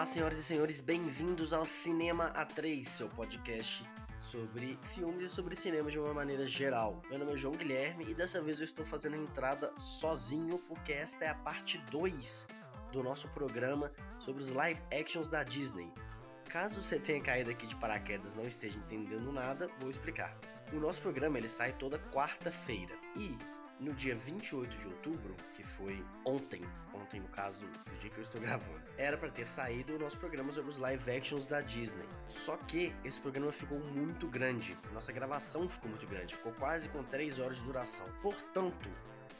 Olá, senhoras e senhores, bem-vindos ao Cinema A3, seu podcast sobre filmes e sobre cinema de uma maneira geral. Meu nome é João Guilherme e dessa vez eu estou fazendo a entrada sozinho porque esta é a parte 2 do nosso programa sobre os live actions da Disney. Caso você tenha caído aqui de paraquedas e não esteja entendendo nada, vou explicar. O nosso programa ele sai toda quarta-feira e no dia 28 de outubro, que foi ontem, ontem no caso do dia que eu estou gravando, era para ter saído o nosso programa sobre os live actions da Disney. Só que esse programa ficou muito grande, nossa gravação ficou muito grande, ficou quase com 3 horas de duração. Portanto,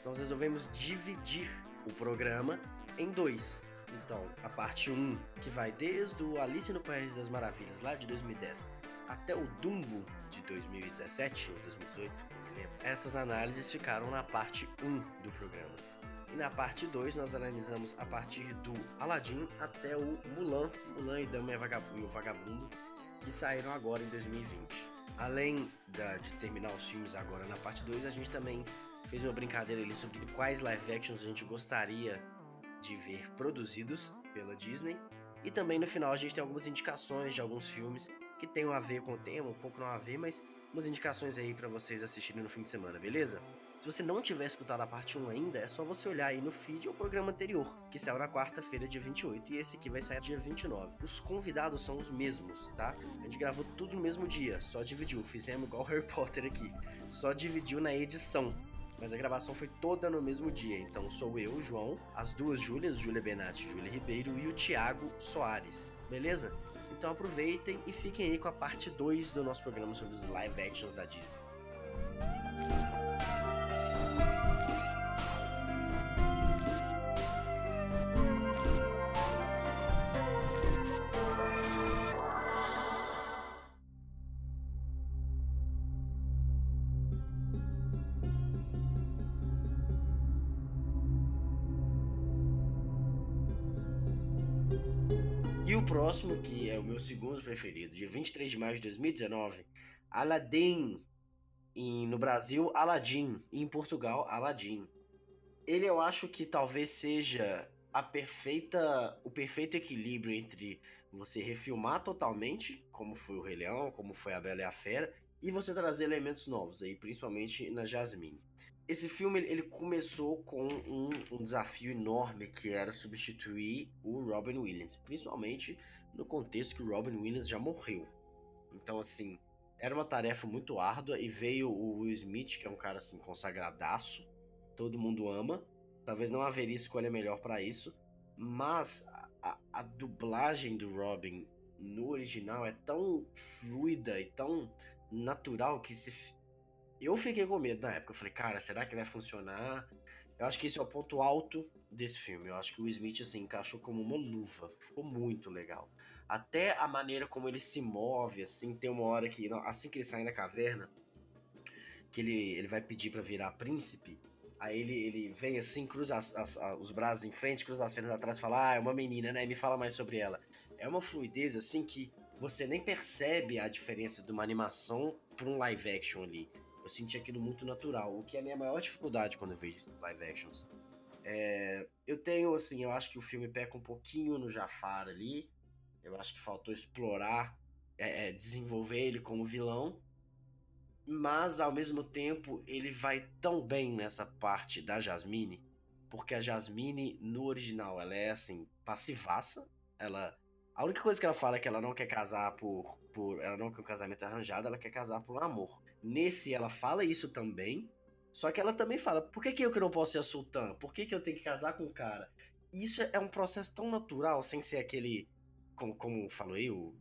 nós resolvemos dividir o programa em dois. Então, a parte 1, que vai desde o Alice no País das Maravilhas, lá de 2010, até o Dumbo de 2017 ou 2018, não me lembro. Essas análises ficaram na parte 1 do programa. E na parte 2 nós analisamos a partir do Aladdin até o Mulan, Mulan e Dama e o Vagabundo, que saíram agora em 2020. Além da, de terminar os filmes agora na parte 2, a gente também fez uma brincadeira ali sobre quais live actions a gente gostaria de ver produzidos pela Disney. E também no final a gente tem algumas indicações de alguns filmes que tenham a ver com o tema, um pouco não a ver, mas umas indicações aí para vocês assistirem no fim de semana, beleza? Se você não tiver escutado a parte 1 ainda, é só você olhar aí no feed ou programa anterior, que saiu na quarta-feira, dia 28, e esse aqui vai sair dia 29. Os convidados são os mesmos, tá? A gente gravou tudo no mesmo dia, só dividiu, fizemos igual Harry Potter aqui, só dividiu na edição. Mas a gravação foi toda no mesmo dia, então sou eu, João, as duas Júlias, Júlia Benatti e Júlia Ribeiro, e o Thiago Soares, beleza? Então aproveitem e fiquem aí com a parte 2 do nosso programa sobre os live actions da Disney. E o próximo, que é o meu segundo preferido, dia 23 de maio de 2019, Aladdin. E no Brasil, Aladdin. E em Portugal, Aladdin. Ele eu acho que talvez seja a perfeita, o perfeito equilíbrio entre você refilmar totalmente, como foi o Rei Leão, como foi a Bela e a Fera, e você trazer elementos novos aí, principalmente na Jasmine. Esse filme ele começou com um, um, desafio enorme que era substituir o Robin Williams, principalmente no contexto que o Robin Williams já morreu. Então, assim, era uma tarefa muito árdua e veio o Will Smith, que é um cara assim consagradaço, todo mundo ama. Talvez não haveria escolha melhor para isso, mas a, a, dublagem do Robin no original é tão fluida e tão natural que se eu fiquei com medo na época. Eu falei, cara, será que vai funcionar? Eu acho que esse é o ponto alto desse filme. Eu acho que o Smith, assim, encaixou como uma luva. Ficou muito legal. Até a maneira como ele se move, assim, tem uma hora que, assim que ele sai da caverna, que ele, ele vai pedir para virar príncipe, aí ele, ele vem assim, cruza as, as, os braços em frente, cruza as pernas atrás fala, ah, é uma menina, né? Me fala mais sobre ela. É uma fluidez, assim, que você nem percebe a diferença de uma animação para um live action ali. Eu senti aquilo muito natural, o que é a minha maior dificuldade quando eu vejo live actions. É, eu tenho, assim, eu acho que o filme peca um pouquinho no Jafar ali. Eu acho que faltou explorar, é, é, desenvolver ele como vilão. Mas, ao mesmo tempo, ele vai tão bem nessa parte da Jasmine. Porque a Jasmine, no original, ela é, assim, passivaça. Ela a única coisa que ela fala é que ela não quer casar por, por. Ela não quer um casamento arranjado, ela quer casar por amor. Nesse, ela fala isso também. Só que ela também fala: por que, que eu que não posso ser a sultã? Por que, que eu tenho que casar com o cara? Isso é um processo tão natural, sem ser aquele. Como, como falou eu,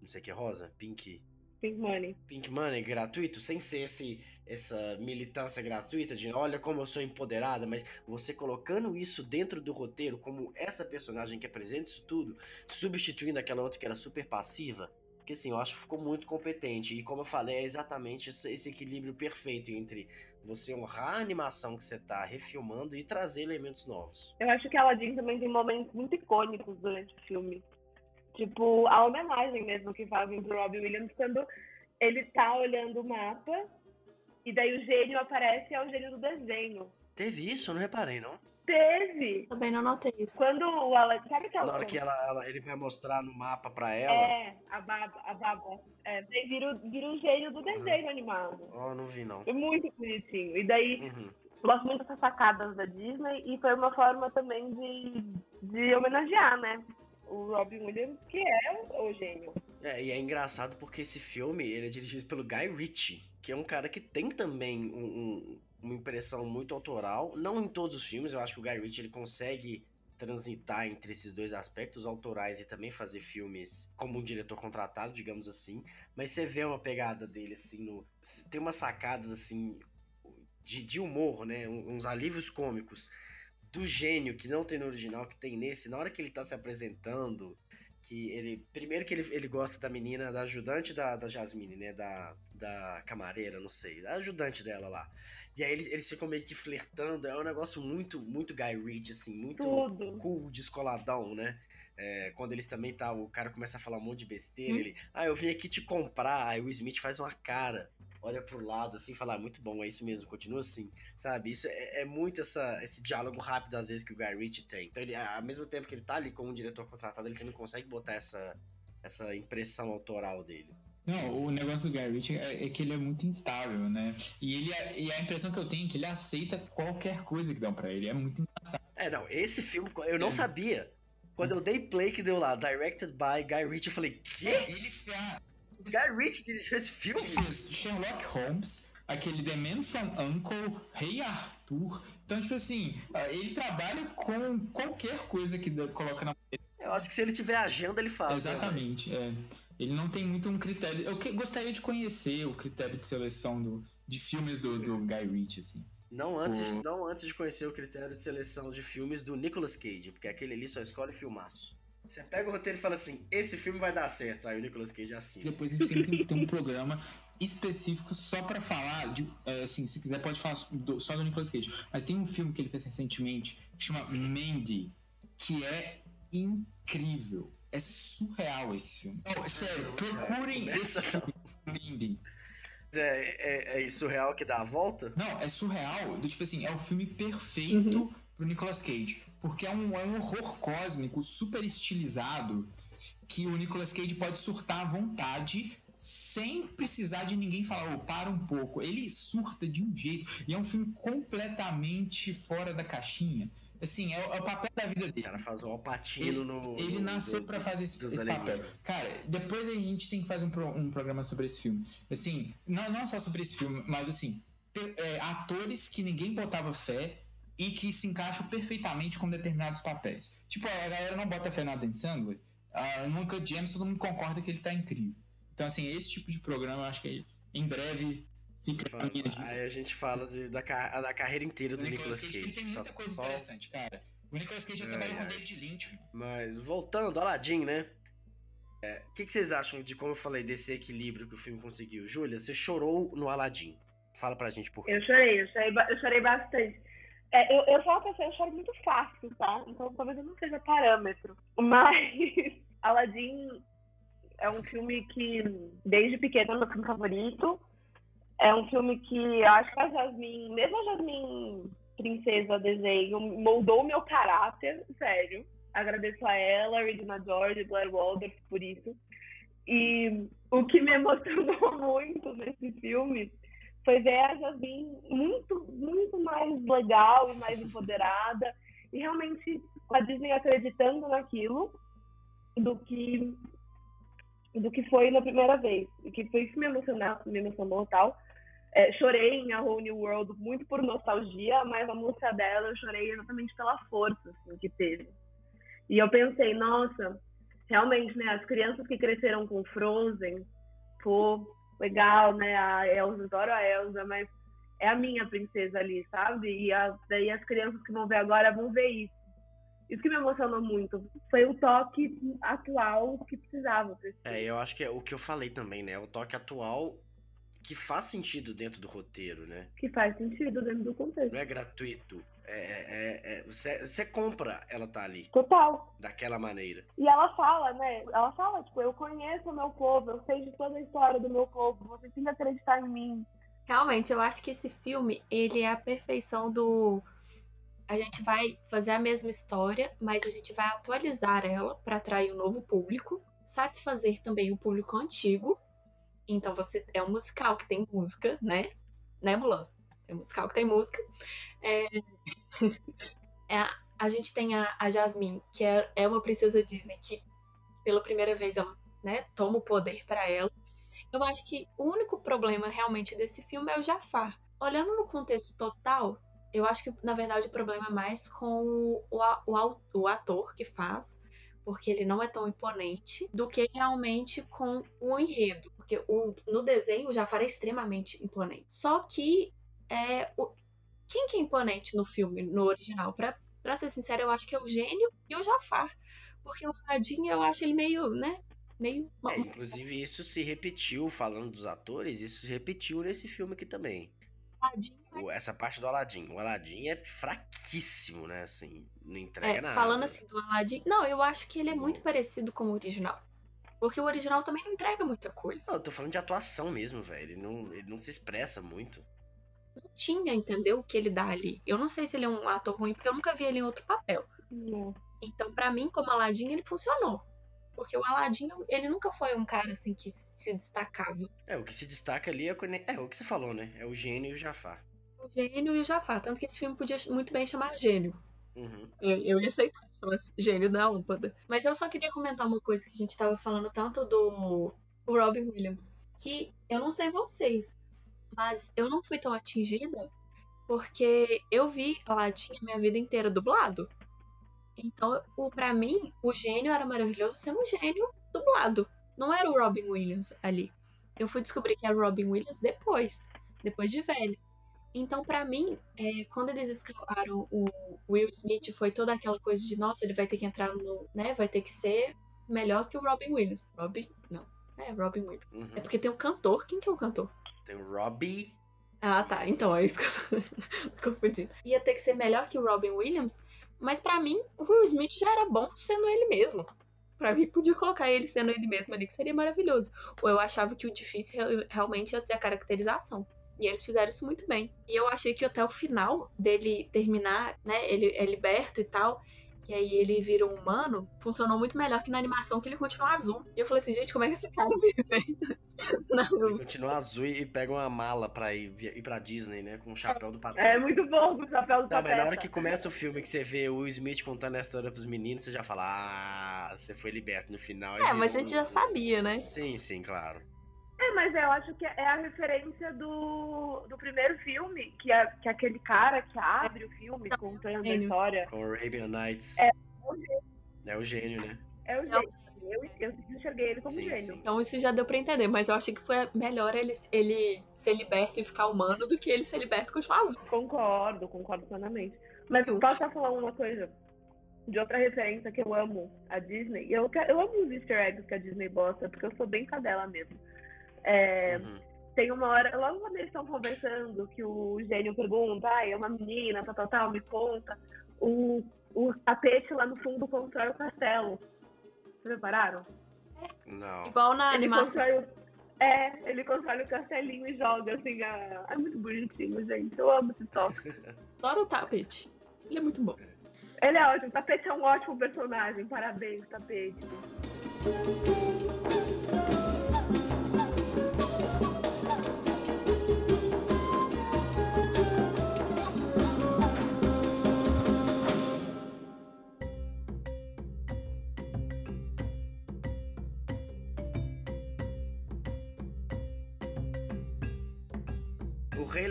não sei o que, Rosa? Pink. Pink Money. Pink Money gratuito, sem ser esse, essa militância gratuita de olha como eu sou empoderada, mas você colocando isso dentro do roteiro, como essa personagem que apresenta isso tudo, substituindo aquela outra que era super passiva, porque assim, eu acho que ficou muito competente. E como eu falei, é exatamente esse equilíbrio perfeito entre você honrar a animação que você tá refilmando e trazer elementos novos. Eu acho que Aladdin também tem momentos muito icônicos durante o filme. Tipo, a homenagem mesmo que fazem pro Robbie Williams quando ele tá olhando o mapa e daí o gênio aparece e é o gênio do desenho. Teve isso? Eu não reparei, não. Teve. Também não notei isso. Quando o Aladdin. Sabe aquela Na hora que ela, ela- ele vai mostrar no mapa pra ela. É, a baba. A baba. É, daí vira, o- vira o gênio do desenho animado. Ó, não vi não. É muito bonitinho. E daí, Uhum. gosto muito dessas sacadas da Disney e foi uma forma também de, de homenagear, né? O Robin Williams, que é o, o gênio. É, e é engraçado porque esse filme ele é dirigido pelo Guy Ritchie, que é um cara que tem também um- um- uma impressão muito autoral. Não em todos os filmes, eu acho que o Guy Ritchie ele consegue transitar entre esses dois aspectos autorais e também fazer filmes como um diretor contratado, digamos assim. Mas você vê uma pegada dele assim no tem umas sacadas assim de, de humor, né? Uns alívios cômicos do gênio que não tem no original, que tem nesse. Na hora que ele tá se apresentando, que ele. Primeiro que ele, ele gosta da menina, da ajudante da, da Jasmine, né? Da, da camareira, não sei. Da ajudante dela lá. E aí eles, eles ficam meio que flertando. É um negócio muito, muito Guy Ritchie, assim, muito Tudo. cool, descoladão, né? É, quando eles também tá, o cara começa a falar um monte de besteira, ele, ah, eu vim aqui te comprar, aí o Smith faz uma cara, olha pro lado assim, e fala, ah, muito bom, é isso mesmo, continua assim, sabe? Isso é, é muito essa, esse diálogo rápido às vezes que o Guy Ritchie tem. Então, ele, ao mesmo tempo que ele tá ali como um diretor contratado, ele também consegue botar essa, essa impressão autoral dele. Não, o negócio do Guy Ritchie é, é que ele é muito instável, né? E, ele, e a impressão que eu tenho é que ele aceita qualquer coisa que dão pra ele. É muito engraçado. É, não, esse filme eu não É. sabia. Quando eu dei play que deu lá, directed by Guy Ritchie, eu falei, quê? Ele fez, Guy Ritchie dirigiu esse filme? ele fez Sherlock Holmes, aquele The Man from Uncle, Rei Arthur. Então, tipo assim, ah, ele trabalha com qualquer coisa que coloca na Eu acho que se ele tiver agenda, ele faz. né? Exatamente, é. Ele não tem muito um critério. Eu que- gostaria de conhecer o critério de seleção do, de filmes do, do Guy Ritchie, assim. Não antes, O- não antes de conhecer o critério de seleção de filmes do Nicolas Cage, porque aquele ali só escolhe filmaço. Você pega o roteiro e fala assim, esse filme vai dar certo, aí o Nicolas Cage assina. Depois a gente tem que ter um programa específico só pra falar de, é, assim, se quiser pode falar do- só do Nicolas Cage, mas tem um filme que ele fez recentemente que chama Mandy, que é incrível. É surreal esse filme. Não, sério, procurem esse Começa- filme, Mandy. É, é, é isso real que dá a volta? Não, é surreal. Do, tipo assim, é o filme perfeito pro Nicolas Cage. Porque é um, é um horror cósmico super estilizado que o Nicolas Cage pode surtar à vontade sem precisar de ninguém falar, ô, para um pouco. Ele surta de um jeito. E é um filme completamente fora da caixinha. Assim, é, o- é o papel da vida O dele. cara faz o Alpatino no... Ele no- nasceu pra fazer esse, esse papel. Cara, depois a gente tem que fazer um, pro- um programa sobre esse filme. Assim, não, não só sobre esse filme, mas assim, é, atores que ninguém botava fé e que se encaixam perfeitamente com determinados papéis. Tipo, a galera não bota fé no Adam Sandler, a Nunca James, todo mundo concorda que ele tá incrível. Então, assim, esse tipo de programa, eu acho que em breve fica a minha dica. Aí a gente fala de- da, da carreira inteira do O Nicolas Cage. ele tem Só- muita coisa só- interessante, cara. O Nicolas Cage já Ai, trabalhou com ai. David Lynch, mano. Mas voltando, Aladdin, né? É, O que, que vocês acham de como eu falei desse equilíbrio que o filme conseguiu? Júlia, você chorou no Aladdin. Fala pra gente por quê. Eu chorei, eu chorei, eu chorei bastante. É, eu, eu sou uma pessoa, eu choro muito fácil, tá? Então talvez eu não seja parâmetro. Mas Aladdin é um filme que, desde pequena, é meu filme favorito. É um filme que acho que a Jasmine, mesmo a Jasmine Princesa Desenho, moldou meu caráter, sério. Agradeço a ela, Regina George, Blair Waldorf por isso. E o que me emocionou muito nesse filme foi ver a Jasmine muito, muito mais legal e mais empoderada. E realmente a Disney acreditando naquilo do que do que foi na primeira vez. E que foi isso que me emocionou, me emocionou tal. É, chorei em A Whole New World muito por nostalgia, mas a música dela eu chorei exatamente pela força assim, que teve. E eu pensei, nossa, realmente, né, as crianças que cresceram com Frozen, pô, legal, né, a Elsa, adoro a Elsa, mas é a minha princesa ali, sabe? E a, daí as crianças que vão ver agora vão ver isso. Isso que me emocionou muito. Foi o toque atual que precisava. É, eu acho que é o que eu falei também, né? O toque atual que faz sentido dentro do roteiro, né? Que faz sentido dentro do contexto. Não é gratuito. É, é- é- você, você compra ela tá ali, Total. daquela maneira. E ela fala, né? Ela fala, tipo, eu conheço o meu povo, eu sei de toda a história do meu povo, você tem que acreditar em mim. Realmente, eu acho que esse filme, ele é a perfeição do a gente vai fazer a mesma história, mas a gente vai atualizar ela para atrair um novo público, satisfazer também o público antigo. Então você é um musical que tem música, né? Né, Mulan? É musical que tem música. É... é a gente tem a, a Jasmine, que é, é uma princesa Disney que pela primeira vez ela né, toma o poder para ela. Eu acho que o único problema realmente desse filme é o Jafar. Olhando no contexto total, eu acho que, na verdade, o problema é mais com o, o, o ator que faz, porque ele não é tão imponente, do que realmente com o enredo. Porque o, no desenho o Jafar é extremamente imponente. Só que é, o, quem que é imponente no filme, no original? Pra, pra ser sincero, eu acho que é o gênio e o Jafar. Porque o Aladdin, eu acho ele meio, né? Meio. É, inclusive, isso se repetiu, falando dos atores, isso se repetiu nesse filme aqui também. Aladdin, mas... Essa parte do Aladdin. O Aladdin é fraquíssimo, né? Assim, não entrega é, nada. Falando assim do Aladdin. Não, eu acho que ele é muito parecido com o original. Porque o original também não entrega muita coisa. Não, eu tô falando de atuação mesmo, velho. Ele não, ele não se expressa muito. Tinha, entendeu? O que ele dá ali. Eu não sei se ele é um ator ruim, porque eu nunca vi ele em outro papel. Não. Então, para mim, como Aladdin, ele funcionou. Porque o Aladdin, ele nunca foi um cara assim que se destacava. É, o que se destaca ali é, é o que você falou, né? É o gênio e o Jafar. O gênio e o Jafar. Tanto que esse filme podia muito bem chamar Gênio. Uhum. Eu, eu ia aceitar chamasse Gênio da Lâmpada. Mas eu só queria comentar uma coisa que a gente tava falando tanto do Robin Williams. Que eu não sei vocês, mas eu não fui tão atingida porque eu vi Aladdin a minha vida inteira dublado. Então, o, pra mim, o gênio era maravilhoso sendo um gênio dublado. Não era o Robin Williams ali. Eu fui descobrir que era o Robin Williams depois, depois de velho. Então, para mim, é, quando eles escalaram o Will Smith, foi toda aquela coisa de, nossa, ele vai ter que entrar no, né, vai ter que ser melhor que o Robin Williams. Robin? Não. É, Robin Williams. Uhum. É porque tem um cantor. Quem que é o cantor? Tem o Robbie. Ah, tá. Então é isso que eu tô confundindo. Ia ter que ser melhor que o Robin Williams, mas para mim, o Will Smith já era bom sendo ele mesmo. Pra mim, podia colocar ele sendo ele mesmo ali, que seria maravilhoso. Ou eu achava que o difícil realmente ia ser a caracterização. E eles fizeram isso muito bem. E eu achei que até o final dele terminar, né? Ele é liberto e tal que aí ele vira um humano, funcionou muito melhor que na animação que ele continua azul. E eu falei assim, gente, como é que esse cara vive? Não. Ele continua azul e pega uma mala pra ir, ir pra Disney, né? Com o chapéu do Pateta. É muito bom com o chapéu do Pateta. Mas na hora que começa o filme, que você vê o Smith contando a história pros meninos, você já fala, ah, você foi liberto no final. É, mas a gente já sabia, né? Sim, sim, claro. É, mas eu acho que é a referência do, do primeiro filme, que é, que é aquele cara que abre o filme é contando a história. Com Arabian Nights. É o gênio. É o gênio, né? É o gênio. Eu, eu enxerguei ele como sim, gênio. Sim. Então isso já deu pra entender, mas eu achei que foi melhor ele, ele ser liberto e ficar humano do que ele ser liberto e continuar azul. Concordo, concordo plenamente. Mas posso só falar uma coisa? De outra referência que eu amo a Disney. Eu, eu amo os easter eggs que a Disney bota, porque eu sou bem cadela mesmo. É, uhum. Tem uma hora, logo quando eles estão conversando, que o gênio pergunta, ah, é uma menina, tal, tal, tal, me conta. O, o tapete lá no fundo constrói o castelo. Vocês repararam? Não. Igual na ele animação. Constrói, é, ele constrói o castelinho e joga, assim, a, é muito bonitinho, gente. Eu amo esse toque. Adoro o tapete. Ele é muito bom. Ele é ótimo. O tapete é um ótimo personagem. Parabéns, tapete.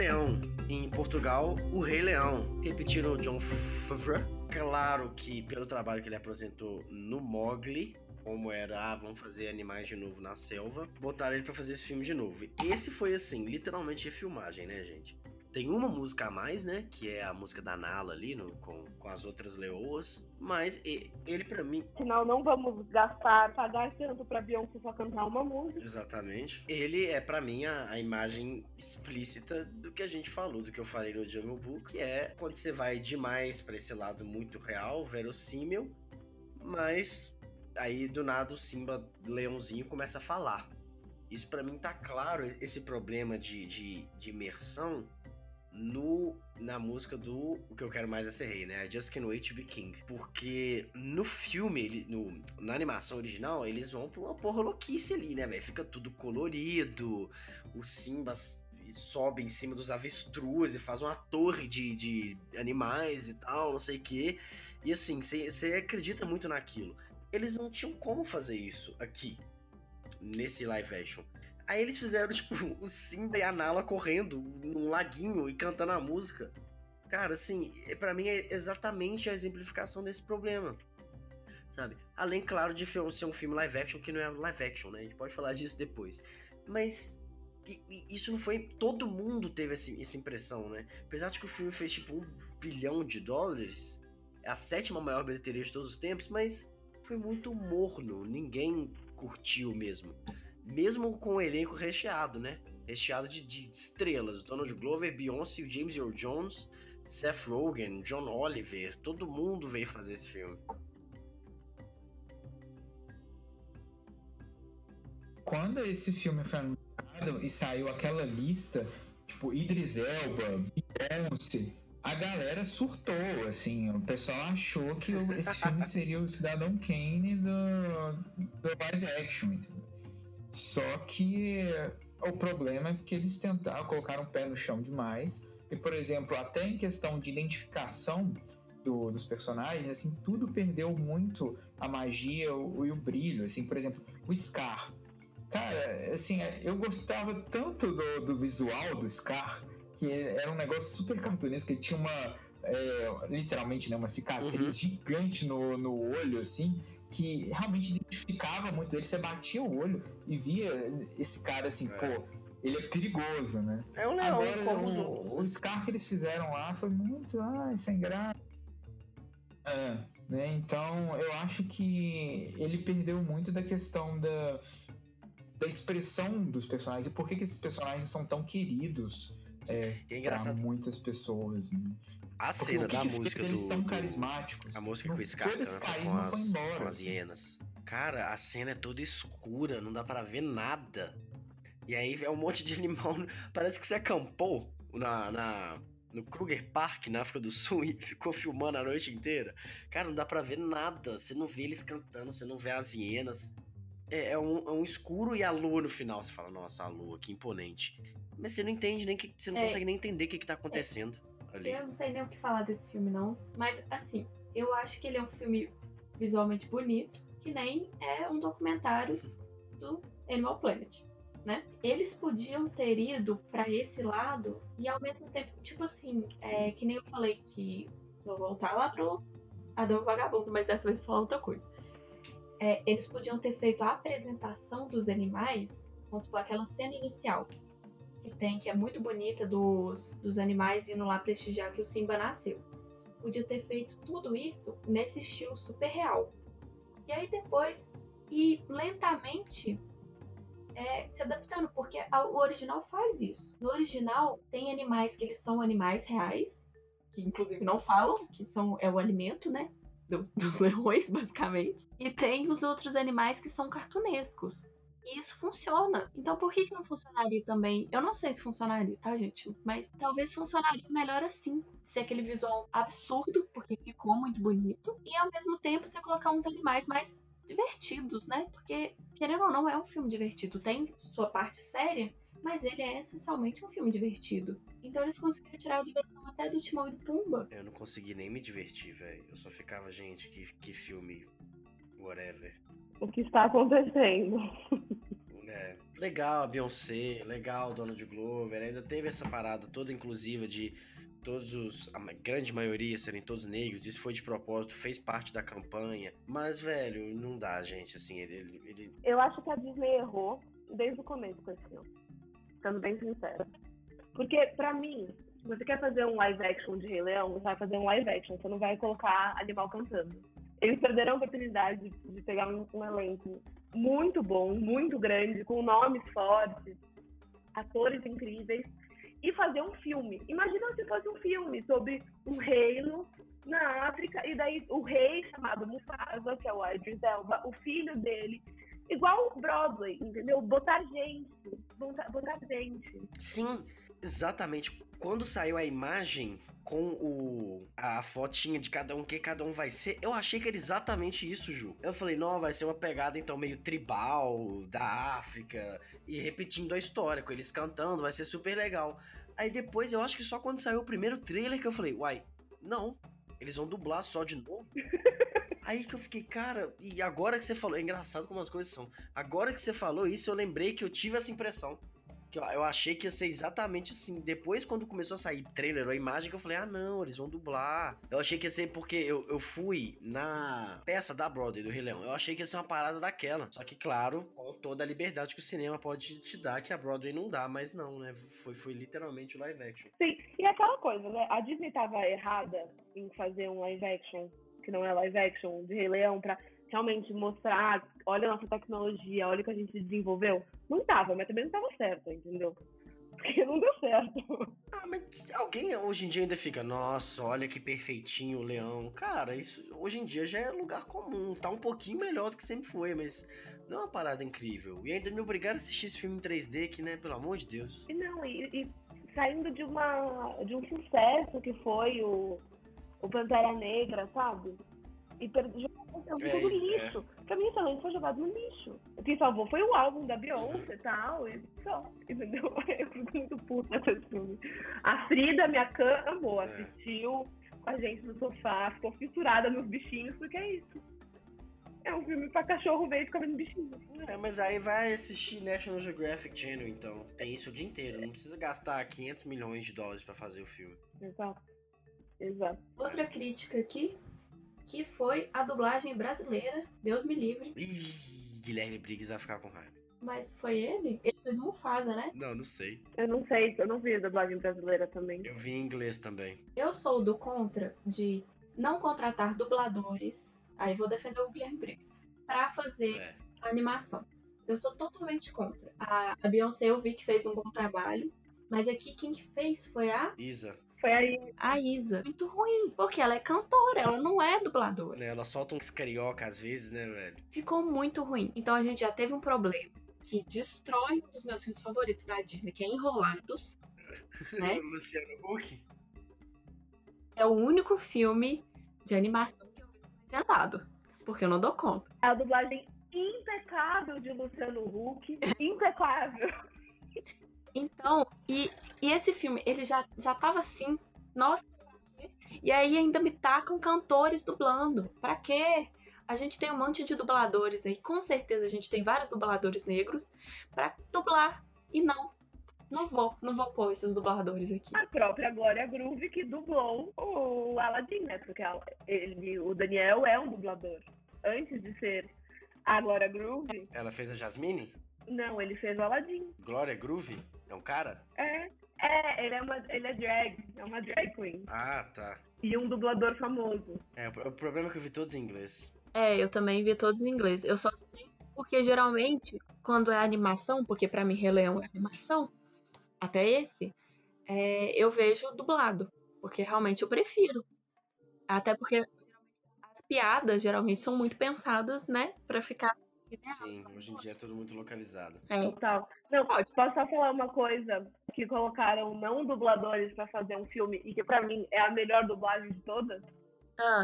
Leão. Em Portugal, O Rei Leão. Repetiram John Favreau. Claro que pelo trabalho que ele apresentou no Mogli, como era, ah, vamos fazer animais de novo na selva, botaram ele para fazer esse filme de novo. Esse foi assim, literalmente refilmagem, né, gente? Tem uma música a mais, né? Que é a música da Nala ali, no, com, com as outras leoas. Mas ele, para mim. Afinal, não vamos gastar, pagar tanto pra Beyoncé só cantar uma música. Exatamente. Ele é, para mim, a, a, imagem explícita do que a gente falou, do que eu falei no Jungle Book, que é quando você vai demais para esse lado muito real, verossímil, mas aí do nada o Simba leãozinho começa a falar. Isso para mim tá claro, esse problema de, de, de imersão no na música do O que eu quero mais é ser rei, né? I Just Can't Wait to Be King. Porque no filme, ele, no, na animação original, eles vão pra uma porra louquice ali, né, velho? Fica tudo colorido, o Simba sobe em cima dos avestruz e faz uma torre de, de animais e tal, não sei o quê. E assim, você acredita muito naquilo. Eles não tinham como fazer isso aqui, nesse live action. Aí eles fizeram, tipo, o Simba e a Nala correndo num laguinho e cantando a música. Cara, assim, é, para mim é exatamente a exemplificação desse problema. Sabe? Além, claro, de ser um filme live action que não é live action, né? A gente pode falar disso depois. Mas isso não foi. Todo mundo teve essa impressão, né? Apesar de que o filme fez tipo um bilhão de dólares, é a sétima maior bilheteria de todos os tempos, mas foi muito morno. Ninguém curtiu mesmo mesmo com o elenco recheado, né? Recheado de, de estrelas. Donald Glover, Beyoncé, James Earl Jones, Seth Rogen, John Oliver. Todo mundo veio fazer esse filme. Quando esse filme foi anunciado e saiu aquela lista, tipo, Idris Elba, Beyoncé, a galera surtou, assim, o pessoal achou que esse filme seria o Cidadão Kane do, do live action, entendeu? Só que o problema é que eles tentaram colocar um pé no chão demais. E, por exemplo, até em questão de identificação do, dos personagens, assim, tudo perdeu muito a magia o, e o brilho. Assim, por exemplo, o Scar. Cara, assim, eu gostava tanto do, do visual do Scar, que era um negócio super cartunesco, ele tinha uma, é, literalmente, né, uma cicatriz uhum. gigante no, no olho, assim, que realmente identificava muito ele. Você batia o olho e via esse cara assim, é. pô, ele é perigoso, né? É um leão, Agora, como os outros. O Scar que eles fizeram lá foi muito, ai, sem graça. É, né? Então, eu acho que ele perdeu muito da questão da, da expressão dos personagens e por que, que esses personagens são tão queridos é, é para muitas pessoas. Né? A cena da música eles do. são carismáticos. A música com o Scar carisma com, as, com as hienas. Cara, a cena é toda escura, não dá para ver nada. E aí é um monte de animal. Parece que você acampou na, na, no Kruger Park, na África do Sul, e ficou filmando a noite inteira. Cara, não dá para ver nada. Você não vê eles cantando, você não vê as hienas. É, é, um, é um escuro e a lua no final. Você fala, nossa, a lua, que imponente. Mas você não entende nem que. Você não é, consegue nem entender o que, que tá acontecendo. Ali. Eu não sei nem o que falar desse filme, não. Mas, assim, eu acho que ele é um filme visualmente bonito, que nem é um documentário do Animal Planet, né? Eles podiam ter ido para esse lado e ao mesmo tempo, tipo assim, é, que nem eu falei que vou voltar lá pro Adão Vagabundo, mas dessa vez vou falar outra coisa. É, eles podiam ter feito a apresentação dos animais, vamos supor, aquela cena inicial, que tem, que é muito bonita, dos, dos animais indo lá prestigiar que o Simba nasceu. Podia ter feito tudo isso nesse estilo super real. E aí depois, e lentamente é, se adaptando, porque a, o original faz isso. No original, tem animais que eles são animais reais, que inclusive não falam, que são é o alimento, né? dos leões, basicamente. E tem os outros animais que são cartunescos. E isso funciona. Então por que, que não funcionaria também? Eu não sei se funcionaria, tá, gente? Mas talvez funcionaria melhor assim. Ser aquele visual absurdo, porque ficou muito bonito. E ao mesmo tempo você colocar uns animais mais divertidos, né? Porque, querendo ou não, é um filme divertido. Tem sua parte séria, mas ele é essencialmente um filme divertido. Então eles conseguiram tirar a diversão até do Timão e do Pumba. Eu não consegui nem me divertir, velho. Eu só ficava, gente, que, que filme. Whatever o que está acontecendo. É, legal a Beyoncé, legal Donald Glover, ainda teve essa parada toda inclusiva de todos os. a grande maioria serem todos negros, isso foi de propósito, fez parte da campanha. Mas, velho, não dá, gente, assim, ele. ele... Eu acho que a Disney errou desde o começo com esse filme. Sendo bem sincera. Porque, pra mim, se você quer fazer um live action de Rei Leão, você vai fazer um live action, você não vai colocar animal cantando eles perderam a oportunidade de pegar um, um, elenco muito bom, muito grande, com nomes fortes, atores incríveis, e fazer um filme. Imagina se fosse um filme sobre um reino na África, e daí o rei chamado Mufasa, que é o Idris Elba, o filho dele, igual o Broadway, entendeu? Botar gente, botar, botar gente. Sim, exatamente quando saiu a imagem com o a fotinha de cada um, que cada um vai ser, eu achei que era exatamente isso, Ju. Eu falei, não, vai ser uma pegada então meio tribal da África e repetindo a história, com eles cantando, vai ser super legal. Aí depois, eu acho que só quando saiu o primeiro trailer que eu falei, uai, não, eles vão dublar só de novo. Aí que eu fiquei, cara, e agora que você falou, é engraçado como as coisas são. Agora que você falou isso, eu lembrei que eu tive essa impressão que eu, eu achei que ia ser exatamente assim. Depois, quando começou a sair trailer ou imagem, que eu falei, ah, não, eles vão dublar. Eu achei que ia ser porque eu, eu fui na peça da Broadway do Rei Leão. Eu achei que ia ser uma parada daquela. Só que, claro, com toda a liberdade que o cinema pode te dar, que a Broadway não dá, mas não, né? Foi, foi literalmente o live action. Sim, e aquela coisa, né? A Disney tava errada em fazer um live action, que não é live action, de Rei Leão, pra realmente mostrar, olha a nossa tecnologia, olha o que a gente desenvolveu. Não tava, mas também não tava certo, entendeu? Porque não deu certo. Ah, mas alguém hoje em dia ainda fica, nossa, olha que perfeitinho o leão. Cara, isso hoje em dia já é lugar comum. Tá um pouquinho melhor do que sempre foi, mas não é uma parada incrível. E ainda me obrigaram a assistir esse filme em 3D, que, né, pelo amor de Deus. E não, e, e saindo de uma de um sucesso que foi o, o Pantera Negra, sabe? E perdi tudo É, no isso, lixo. Pra mim, esse talento foi jogado no lixo. O que salvou foi o álbum da Beyoncé e tal, e só. Entendeu? Eu fico muito puta com esse filme. A Frida, minha cã, amou. É. Assistiu com a gente no sofá, ficou fissurada nos bichinhos, porque é isso. É um filme pra cachorro ver e ficar vendo bichinhos. É, mas aí vai assistir National Geographic Channel, então. Tem isso o dia inteiro. Não precisa gastar 500 milhões de dólares pra fazer o filme. Exato. Exato. Outra crítica aqui, que foi a dublagem brasileira, Deus me livre. Ih, Guilherme Briggs vai ficar com raiva. Mas foi ele? Ele fez Mufasa, né? Não, não sei. Eu não sei, eu não vi a dublagem brasileira também. Eu vi em inglês também. Eu sou do contra de não contratar dubladores, aí vou defender o Guilherme Briggs, pra fazer É. animação. Eu sou totalmente contra. A, a Beyoncé eu vi que fez um bom trabalho, mas aqui quem que fez foi a, Isa, Foi aí. a Isa. Muito ruim, porque ela é cantora, ela não é dubladora. né? Ela solta uns carioca às vezes, né, velho? Ficou muito ruim. Então a gente já teve um problema que destrói um dos meus filmes favoritos da Disney, que é Enrolados. Né? Luciano Huck? É o único filme de animação que eu vi adiantado, porque eu não dou conta. A dublagem impecável de Luciano Huck. Impecável. Então, e, e esse filme, ele já, já tava assim, nossa, e aí ainda me tacam cantores dublando. Pra quê? A gente tem um monte de dubladores aí, com certeza a gente tem vários dubladores negros pra dublar. E não, não vou, não vou pôr esses dubladores aqui. A própria Glória Groove que dublou o Aladdin, né? Porque ela- ele, o Daniel é um dublador. Antes de ser a Glória Groove, Ela fez a Jasmine? não, ele fez o Aladdin. Glória Groove? É um cara? É. É, ele é, uma, ele é drag, é uma drag queen. Ah, tá. E um dublador famoso. É, o pro- o problema é que eu vi todos em inglês. É, eu também vi todos em inglês. Eu só sei porque geralmente, quando é animação, porque pra mim Rei Leão é animação, até esse, é, eu vejo dublado. Porque realmente eu prefiro. Até porque as piadas geralmente são muito pensadas, né? Pra ficar. Sim, hoje em dia é tudo muito localizado. É, Total. Não, Pode. posso só falar uma coisa? Que colocaram não dubladores pra fazer um filme e que pra mim é a melhor dublagem de todas? ah,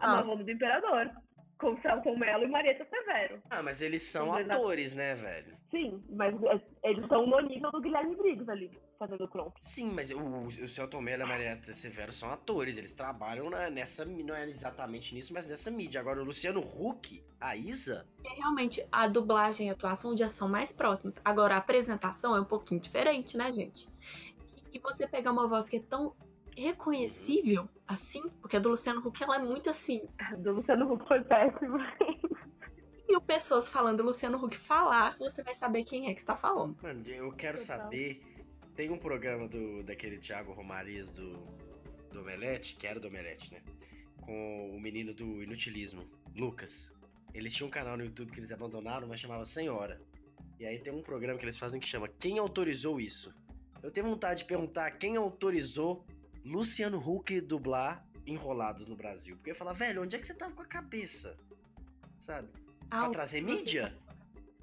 A Ah. Nova Onda do Imperador. Com Celton Mello e Marieta Severo. Ah, mas eles são atores, né, velho? Sim, mas é- eles estão no nível do Guilherme Briggs ali, fazendo o Kronk. Sim, mas o, o Celton Mello e a Marieta Severo são atores, eles trabalham na- nessa, não é exatamente nisso, mas nessa mídia. Agora, o Luciano Huck, a Isa, é realmente a dublagem e a atuação já são mais próximas. Agora, a apresentação é um pouquinho diferente, né, gente? E você pegar uma voz que é tão reconhecível assim, porque a do Luciano Huck ela é muito assim. A do Luciano Huck foi péssimo. mil pessoas falando Luciano Huck falar, você vai saber quem é que está falando. mano, eu quero saber. Tem um programa do, daquele Thiago Romariz do, do Omelete, que era do Omelete, né? Com o menino do Inutilismo, Lucas. Eles tinham um canal no YouTube que eles abandonaram, mas chamava Senhora. E aí tem um programa que eles fazem que chama Quem Autorizou Isso? Eu tenho vontade de perguntar quem autorizou Luciano Huck dublar Enrolados no Brasil. Porque eu ia falar, velho, onde é que você tava com a cabeça? Sabe? Pra Ah, trazer você- mídia?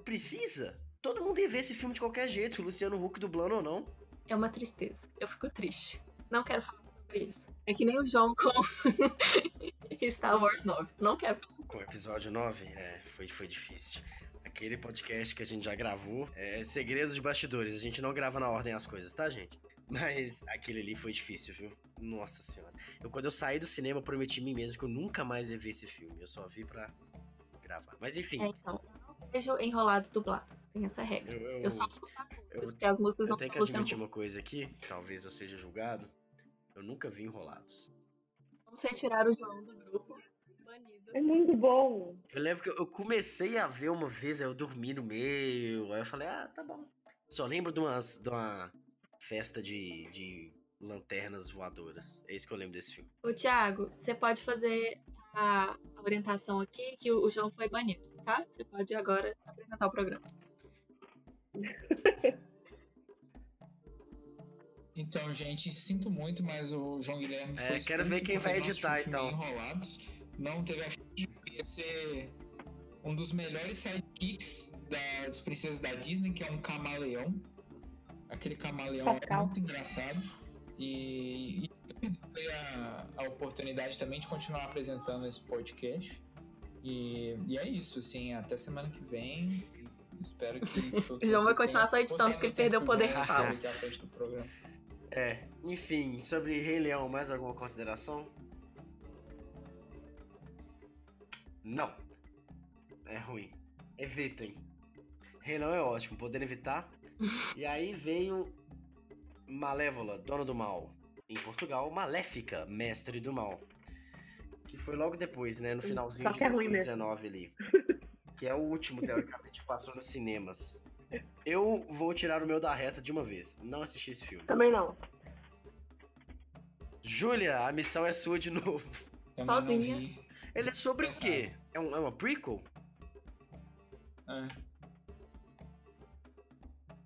Precisa? Todo mundo ia ver esse filme de qualquer jeito, Luciano Huck dublando ou não. é uma tristeza. Eu fico triste. Não quero falar sobre isso. É que nem o João com Star Wars 9. Não quero. Com o episódio 9, é, foi, foi difícil. Aquele podcast que a gente já gravou, é segredos de bastidores. A gente não grava na ordem as coisas, tá, gente? Mas aquele ali foi difícil, viu? Nossa senhora. Eu, quando eu saí do cinema, prometi a mim mesmo que eu nunca mais ia ver esse filme. Eu só vi pra gravar. Mas enfim. É, então, vejo enrolados dublado. Tem essa regra. Eu, eu, eu só escuto as músicas, porque as músicas eu não tenho que admitir uma coisa aqui, talvez eu seja julgado. Eu nunca vi enrolados. Vamos retirar o João do grupo. Banido. É muito bom. Eu lembro que eu comecei a ver uma vez, aí eu dormi no meio, aí eu falei, ah, tá bom. Só lembro de, umas, de uma festa de, de lanternas voadoras. É isso que eu lembro desse filme. Ô, Thiago, você pode fazer a orientação aqui que o João foi banido, tá? Você pode agora apresentar o programa. Então, gente, sinto muito, mas o João Guilherme é, quero ver quem vai editar, então. Enrolados. Não teve a chance de ser um dos melhores sidekicks das princesas da Disney, que é um camaleão. Aquele camaleão é muito engraçado. E, e eu a, a oportunidade também de continuar apresentando esse podcast. E, e é isso, assim, até semana que vem. Espero que todos João vai continuar só editando porque ele perdeu o poder de fala. É, enfim, sobre Rei Leão, mais alguma consideração? Não. É ruim. Evitem. Rei Leão é ótimo, poder evitar. e aí veio Malévola, Dona do Mal. Em Portugal, Maléfica, Mestre do Mal. Que foi logo depois, né? No finalzinho de 2019 é ali. Que é o último, teoricamente, que passou nos cinemas. Eu vou tirar o meu da reta de uma vez. Não assisti esse filme. Também não. Júlia, a missão é sua de novo. Sozinha. Ele é sobre o quê? É, um, é uma prequel? É.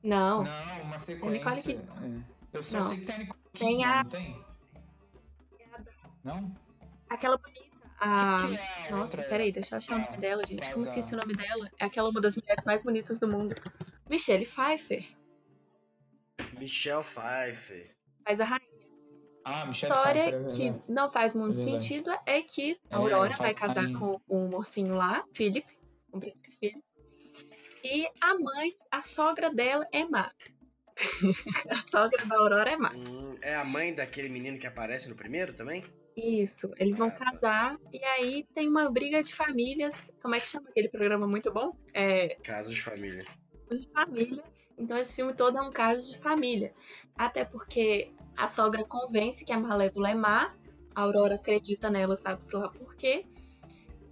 Não. Não, uma sequência. É. Eu só não. sei que tem a Nicole Kidman, tem a... não tem? Não? Aquela bonita. A... Que que é a Nossa, peraí, deixa eu achar o nome dela, gente. Como esqueci o nome dela? É aquela uma das mulheres mais bonitas do mundo. Michelle Pfeiffer. Michelle Pfeiffer. Faz a rainha. Ah, Michelle história Pfeiffer, é que não faz muito é sentido é que a Aurora vai casar com o mocinho lá, Philip, o príncipe Philip. E a mãe, a sogra dela é má. a sogra da Aurora é má. Hum, é a mãe daquele menino que aparece no primeiro também? Isso, eles vão casar e aí tem uma briga de famílias. Como é que chama aquele programa muito bom? É. Casos de família de família. Então esse filme todo é um caso de família. Até porque a sogra convence que a Malévola é má, a Aurora acredita nela, sabe-se lá por quê.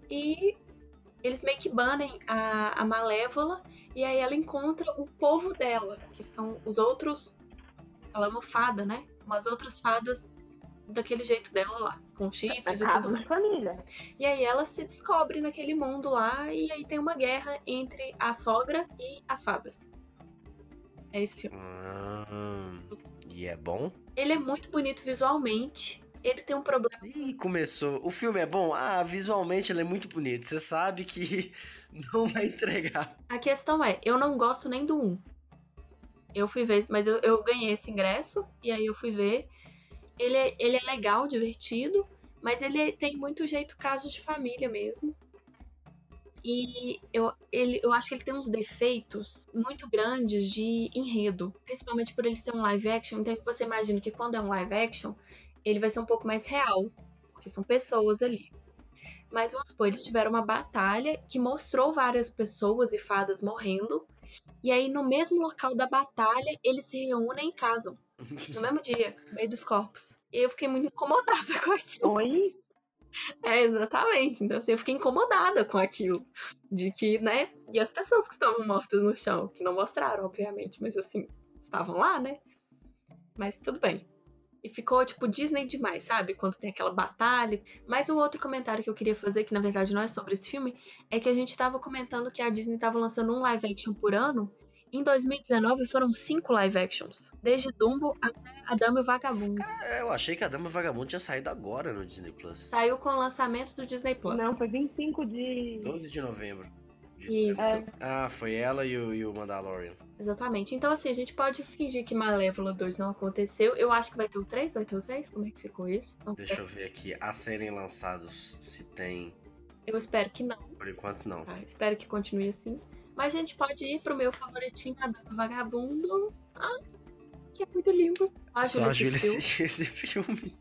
E eles meio que banem a, a Malévola e aí ela encontra o povo dela, que são os outros. Ela é uma fada, né? Umas outras fadas daquele jeito dela lá, com chifres é e tudo mais. Família. E aí ela se descobre naquele mundo lá e aí tem uma guerra entre a sogra e as fadas. É esse filme. Ah, e é bom? Ele é muito bonito visualmente. Ele tem um problema. Ih, começou. O filme é bom? Ah, visualmente ele é muito bonito. Você sabe que não vai entregar. A questão é, eu não gosto nem do 1. Eu fui ver, mas eu, eu ganhei esse ingresso e aí eu fui ver ele é, ele é legal, divertido, mas ele tem muito jeito caso de família mesmo. E eu, ele, eu acho que ele tem uns defeitos muito grandes de enredo, principalmente por ele ser um live action. Então você imagina que quando é um live action, ele vai ser um pouco mais real, porque são pessoas ali. Mas vamos supor, eles tiveram uma batalha que mostrou várias pessoas e fadas morrendo. E aí, no mesmo local da batalha, eles se reúnem e casam. No mesmo dia, no meio dos corpos. E eu fiquei muito incomodada com aquilo. Oi? É, exatamente. Então, assim, eu fiquei incomodada com aquilo. De que, né? E as pessoas que estavam mortas no chão, que não mostraram, obviamente, mas assim, estavam lá, né? Mas tudo bem. E ficou, tipo, Disney demais, sabe? Quando tem aquela batalha. Mas o outro comentário que eu queria fazer, que na verdade não é sobre esse filme, é que a gente tava comentando que a Disney tava lançando um live action por ano. Em 2019 foram cinco live actions, desde Dumbo até A Dama e o Vagabundo. Cara, eu achei que A Dama e o Vagabundo tinha saído agora no Disney Plus. Saiu com o lançamento do Disney Plus. Não, foi 25 de 12 de novembro. Isso. É. Ah, foi ela e o, e o Mandalorian. Exatamente. Então, assim, a gente pode fingir que Malévola 2 não aconteceu. Eu acho que vai ter o 3, vai ter o 3? Como é que ficou isso? Não sei. Deixa eu ver aqui. A serem lançados se tem. Eu espero que não. Por enquanto, não. tá? Espero que continue assim. Mas a gente pode ir pro meu favoritinho, a Dama Vagabundo. Ah, que é muito lindo. A Só a Júlia assistiu. esse filme.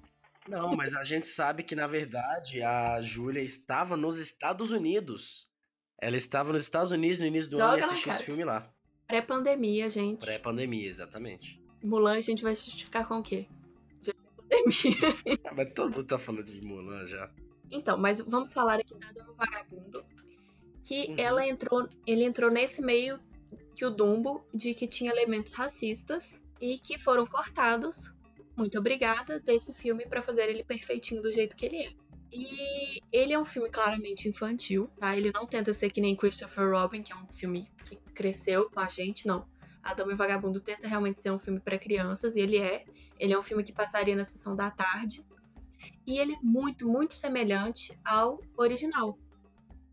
Não, mas a gente sabe que, na verdade, a Júlia estava nos Estados Unidos. Ela estava nos Estados Unidos no início do Joga ano e assistiu esse filme lá. Pré-pandemia, gente. Pré-pandemia, exatamente. Mulan a gente vai justificar com o quê? Já tem pandemia. Ah, mas todo mundo tá falando de Mulan já. Então, mas vamos falar aqui da Dama Vagabundo. Que Uhum. ela entrou, ele entrou nesse meio que o Dumbo de que tinha elementos racistas e que foram cortados. Muito obrigada desse filme pra fazer ele perfeitinho do jeito que ele é. E ele é um filme claramente infantil, tá? Ele não tenta ser que nem Christopher Robin, que é um filme que cresceu com a gente, não. A Dama e Vagabundo tenta realmente ser um filme pra crianças e ele é. Ele é um filme que passaria na sessão da tarde. E ele é muito, muito semelhante ao original.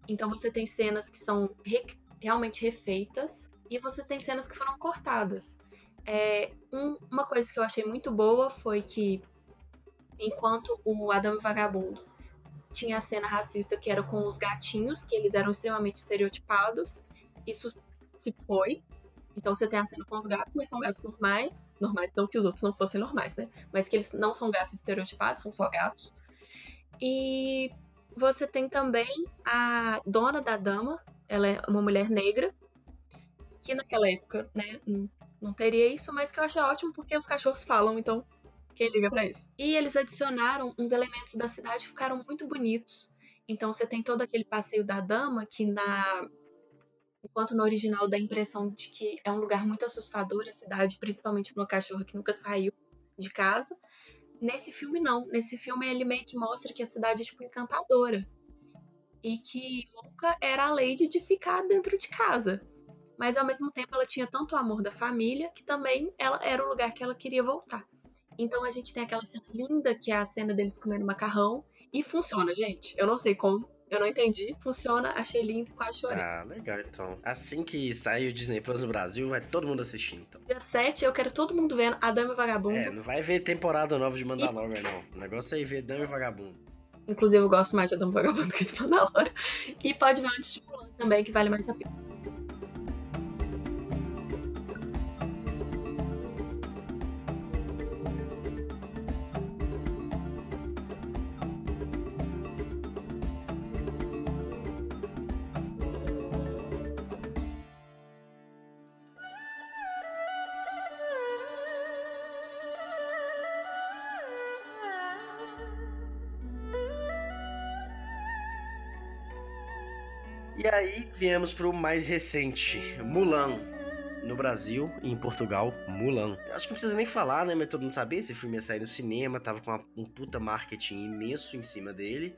Então você tem cenas que são re- realmente refeitas e você tem cenas que foram cortadas. É, um- uma coisa que eu achei muito boa foi que enquanto o o Vagabundo tinha a cena racista que era com os gatinhos, que eles eram extremamente estereotipados, isso se foi. Então você tem a cena com os gatos, mas são gatos normais. Normais, não que os outros não fossem normais, né? Mas que eles não são gatos estereotipados, são só gatos. E você tem também a dona da dama, ela é uma mulher negra, que naquela época, né, não, teria isso, mas que eu achei ótimo porque os cachorros falam, então quem liga pra isso? E eles adicionaram uns elementos da cidade que ficaram muito bonitos. Então você tem todo aquele passeio da dama que na enquanto no original dá a impressão de que é um lugar muito assustador a cidade, principalmente para uma cachorra que nunca saiu de casa. Nesse filme não, nesse filme ele meio que mostra que a cidade é tipo encantadora e que Louca era a Lady de ficar dentro de casa. Mas ao mesmo tempo ela tinha tanto o amor da família que também ela era o lugar que ela queria voltar. Então a gente tem aquela cena linda que é a cena deles comendo macarrão e funciona, gente. Eu não sei como, eu não entendi. Funciona, achei lindo, quase chorei. Ah, legal então. Assim que sair o Disney Plus no Brasil, vai todo mundo assistir então. Dia 7, eu quero todo mundo vendo A Dama e Vagabundo. É, não vai ver temporada nova de Mandalorian, não. O negócio é ir ver Dama e Vagabundo. Inclusive, eu gosto mais de A Dama e o Vagabundo que esse Mandalorian. E pode ver antes de Mulan também, que vale mais a pena. E aí viemos pro mais recente, Mulan. No Brasil e em Portugal, Mulan. Acho que não precisa nem falar, né? Mas todo mundo sabia, esse filme ia sair no cinema, tava com uma- um puta marketing imenso em cima dele.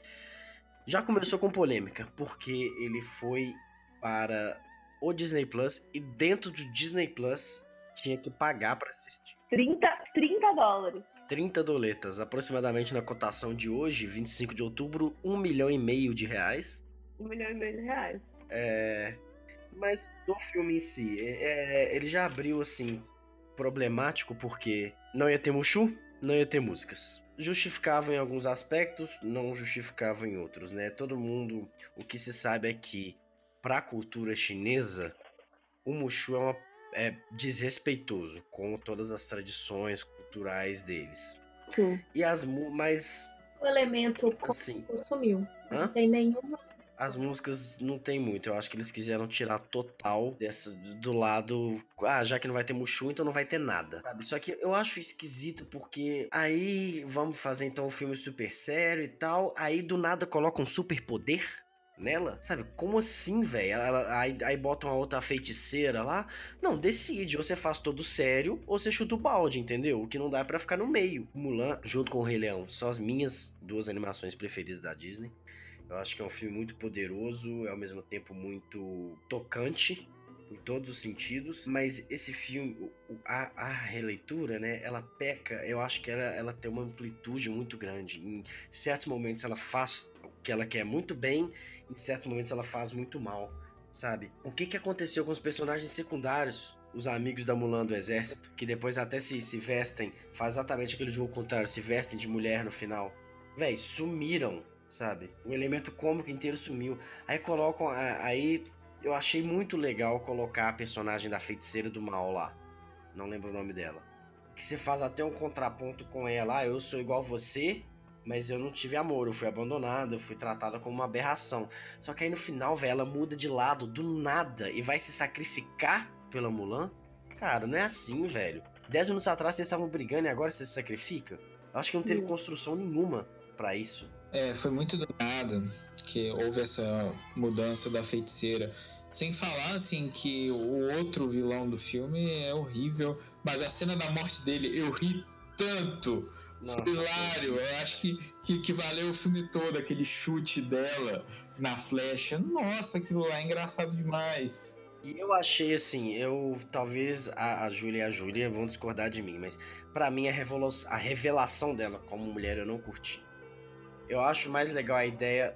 Já começou com polêmica, porque ele foi para o Disney Plus e dentro do Disney Plus tinha que pagar pra assistir. 30, 30 dólares. 30 doletas, aproximadamente na cotação de hoje, 25 de outubro, um milhão e meio de reais. Um milhão e meio de reais. É, mas do filme em si, é- é, ele já abriu assim problemático porque não ia ter Mushu, não ia ter músicas. Justificava em alguns aspectos, não justificava em outros, né? Todo mundo, o que se sabe é que para a cultura chinesa, o Mushu é, uma- é desrespeitoso com todas as tradições culturais deles. Sim. E as mas O elemento assim, sumiu. Hã? Não tem nenhuma. As músicas não tem muito. Eu acho que eles quiseram tirar total dessa, do lado. Ah, já que não vai ter Mushu, então não vai ter nada. Sabe? Só que eu acho esquisito porque aí vamos fazer então um filme super sério e tal. Aí do nada coloca um super poder nela. Sabe? Como assim, velho? Aí, aí bota uma outra feiticeira lá. Não, decide. Ou você faz todo sério ou você chuta o balde, entendeu? O que não dá pra ficar no meio. Mulan, junto com o Rei Leão, são as minhas duas animações preferidas da Disney. Eu acho que é um filme muito poderoso, é ao mesmo tempo muito tocante em todos os sentidos. Mas esse filme, a, a releitura, né? Ela peca, eu acho que ela, ela tem uma amplitude muito grande. Em certos momentos ela faz o que ela quer muito bem, em certos momentos ela faz muito mal. sabe? O que que aconteceu com os personagens secundários? Os amigos da Mulan do exército, que depois até se, se vestem, faz exatamente aquele jogo contrário, se vestem de mulher no final. Véi, sumiram, sabe? O elemento cômico inteiro sumiu. Aí colocam. Aí eu achei muito legal colocar a personagem da feiticeira do mal lá. Não lembro o nome dela. Que você faz até um contraponto com ela. Ah, eu sou igual você, mas eu não tive amor. Eu fui abandonada, eu fui tratada como uma aberração. Só que aí no final, velho, ela muda de lado do nada e vai se sacrificar pela Mulan. Cara, não é assim, velho. Dez minutos atrás vocês estavam brigando e agora você se sacrifica? Eu acho que não teve construção nenhuma para isso. É, foi muito do nada que houve essa mudança da feiticeira. Sem falar, assim, que o outro vilão do filme é horrível, mas a cena da morte dele eu ri tanto. Nossa, hilário. Eu acho que, que, que, valeu o filme todo, aquele chute dela na flecha. Nossa, aquilo lá é engraçado demais. E eu achei assim, eu talvez a, a Júlia e a Júlia vão discordar de mim, mas para mim a, a revelação dela como mulher eu não curti. Eu acho mais legal a ideia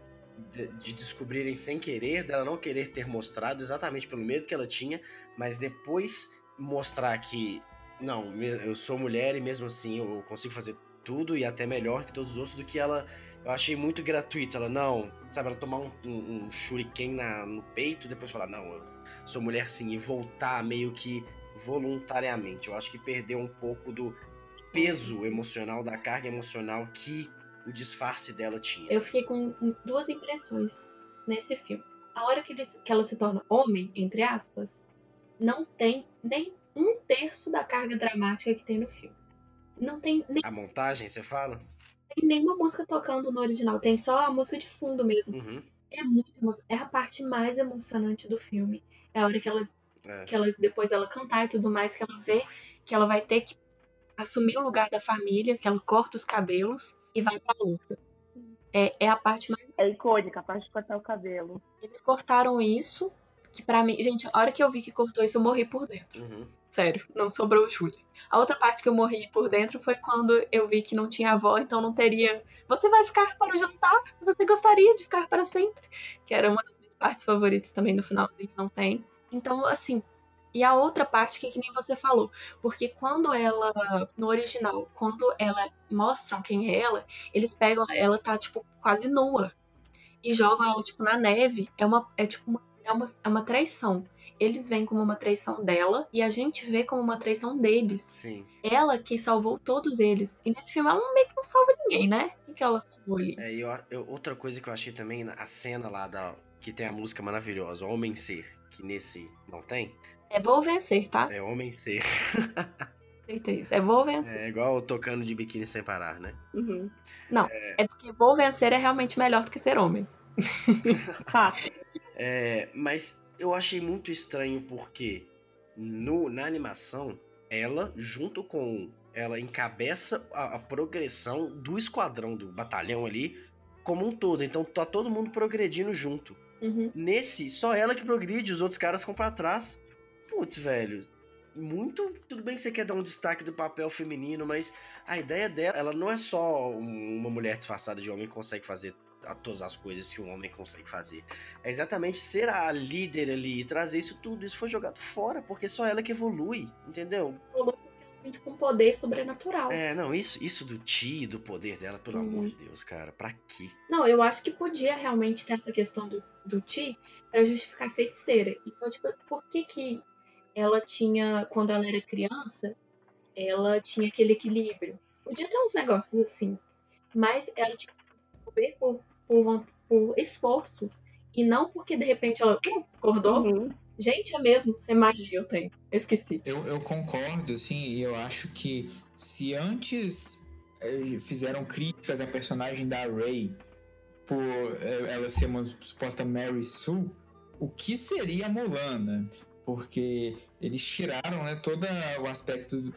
de, de, descobrirem sem querer, dela não querer ter mostrado, exatamente pelo medo que ela tinha, mas depois mostrar que, não, eu sou mulher e mesmo assim eu consigo fazer tudo e até melhor que todos os outros, do que ela. Eu achei muito gratuito. Ela não, sabe, ela tomar um, um, um shuriken na, no peito depois falar, não, eu sou mulher sim, e voltar meio que voluntariamente. Eu acho que perdeu um pouco do peso emocional, da carga emocional que o disfarce dela tinha. Eu fiquei com duas impressões nesse filme. A hora que, ele, que ela se torna homem, entre aspas, não tem nem um terço da carga dramática que tem no filme. Não tem nem... A montagem, você fala? Tem nenhuma música tocando no original, tem só a música de fundo mesmo. Uhum. É muito É a parte mais emocionante do filme. É a hora que ela, é. que ela depois ela cantar e tudo mais, que ela vê que ela vai ter que assumir o lugar da família, que ela corta os cabelos e vai pra luta. É, é a parte mais. É icônica, a parte de cortar o cabelo. Eles cortaram isso, que para mim. Gente, a hora que eu vi que cortou isso, eu morri por dentro. Uhum. Sério, não sobrou Júlia. A outra parte que eu morri por dentro foi quando eu vi que não tinha avó, então não teria. Você vai ficar para o jantar? Você gostaria de ficar para sempre? Que era uma das minhas partes favoritas também no finalzinho, não tem. Então, assim, e a outra parte que, que nem você falou, porque quando ela, no original, quando ela mostram quem é ela, eles pegam, ela tá, tipo, quase nua. E jogam ela, tipo, na neve. É uma, é tipo, uma, é uma, é uma traição. Eles veem como uma traição dela e a gente vê como uma traição deles. Sim. Ela que salvou todos eles. E nesse filme ela meio que não salva ninguém, né? O que ela salvou ali? É, eu, eu, outra coisa que eu achei também, a cena lá da. Que tem a música maravilhosa, Homem Ser, que nesse não tem. É vou vencer, tá? É homem ser. Isso. É vou vencer. É igual tocando de biquíni sem parar, né? Uhum. Não, é... é... porque vou vencer é realmente melhor do que ser homem. tá. é, mas eu achei muito estranho porque no, na animação, ela, junto com. Ela encabeça a, a progressão do esquadrão, do batalhão ali, como um todo. Então tá todo mundo progredindo junto. Uhum. Nesse, só ela que progride, os outros caras ficam pra trás putz, velho, muito. Tudo bem que você quer dar um destaque do papel feminino, mas a ideia dela, ela não é só uma mulher disfarçada de homem que consegue fazer todas as coisas que um homem consegue fazer. É exatamente ser a líder ali e trazer isso tudo. Isso foi jogado fora, porque só ela que evolui, entendeu? com poder sobrenatural. É, não, isso, isso do Ti, do poder dela, pelo uhum. amor de Deus, cara, pra quê? Não, eu acho que podia realmente ter essa questão do, do Ti pra justificar a feiticeira. Então, tipo, por que que ela tinha, quando ela era criança, ela tinha aquele equilíbrio. Podia ter uns negócios assim, mas ela tinha que se mover por, por, por, esforço e não porque de repente ela uh, acordou. Uhum. Gente, é mesmo, é magia eu tenho. Eu esqueci. Eu, eu concordo, assim, e eu acho que se antes eh, fizeram críticas à personagem da Ray por eh, ela ser uma suposta Mary Sue, o que seria a Mulan, né? Porque eles tiraram né, todo o aspecto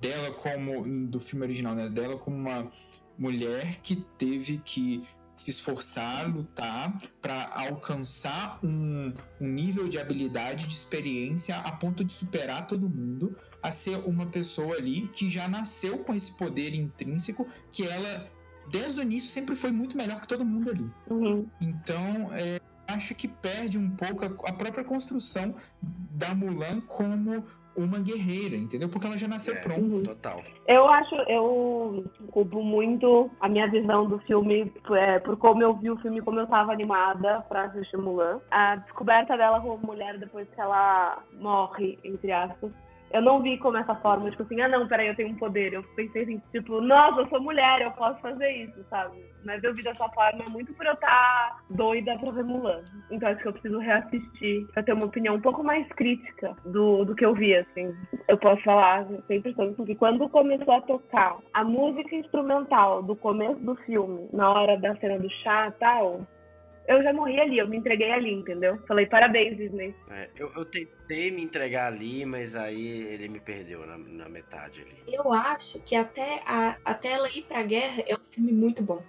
dela como do filme original, né, dela como uma mulher que teve que se esforçar, lutar para alcançar um, um, nível de habilidade, de experiência a ponto de superar todo mundo, a ser uma pessoa ali que já nasceu com esse poder intrínseco que ela desde o início sempre foi muito melhor que todo mundo ali. Uhum. Então, é, acho que perde um pouco a, a própria construção da Mulan como uma guerreira, entendeu? Porque ela já nasceu É, pronta. Total. Eu acho, eu culpo muito a minha visão do filme é, por como eu vi o filme, como eu tava animada pra assistir Mulan. A descoberta dela como mulher depois que ela morre, entre aspas. Eu não vi como essa forma, tipo assim, ah não, peraí, eu tenho um poder. Eu pensei assim, tipo, nossa, eu sou mulher, eu posso fazer isso, sabe? Mas eu vi dessa forma muito por eu estar doida pra ver Mulan. Então acho que eu preciso reassistir pra ter uma opinião um pouco mais crítica do, do que eu vi, assim. Eu posso falar sem impressão que quando começou a tocar a música instrumental do começo do filme, na hora da cena do chá e tal, eu já morri ali, eu me entreguei ali, entendeu? Falei, parabéns, Disney. É, eu, eu tentei me entregar ali, mas aí ele me perdeu na, na metade ali. Eu acho que até, a, até ela ir pra guerra é um filme muito bom.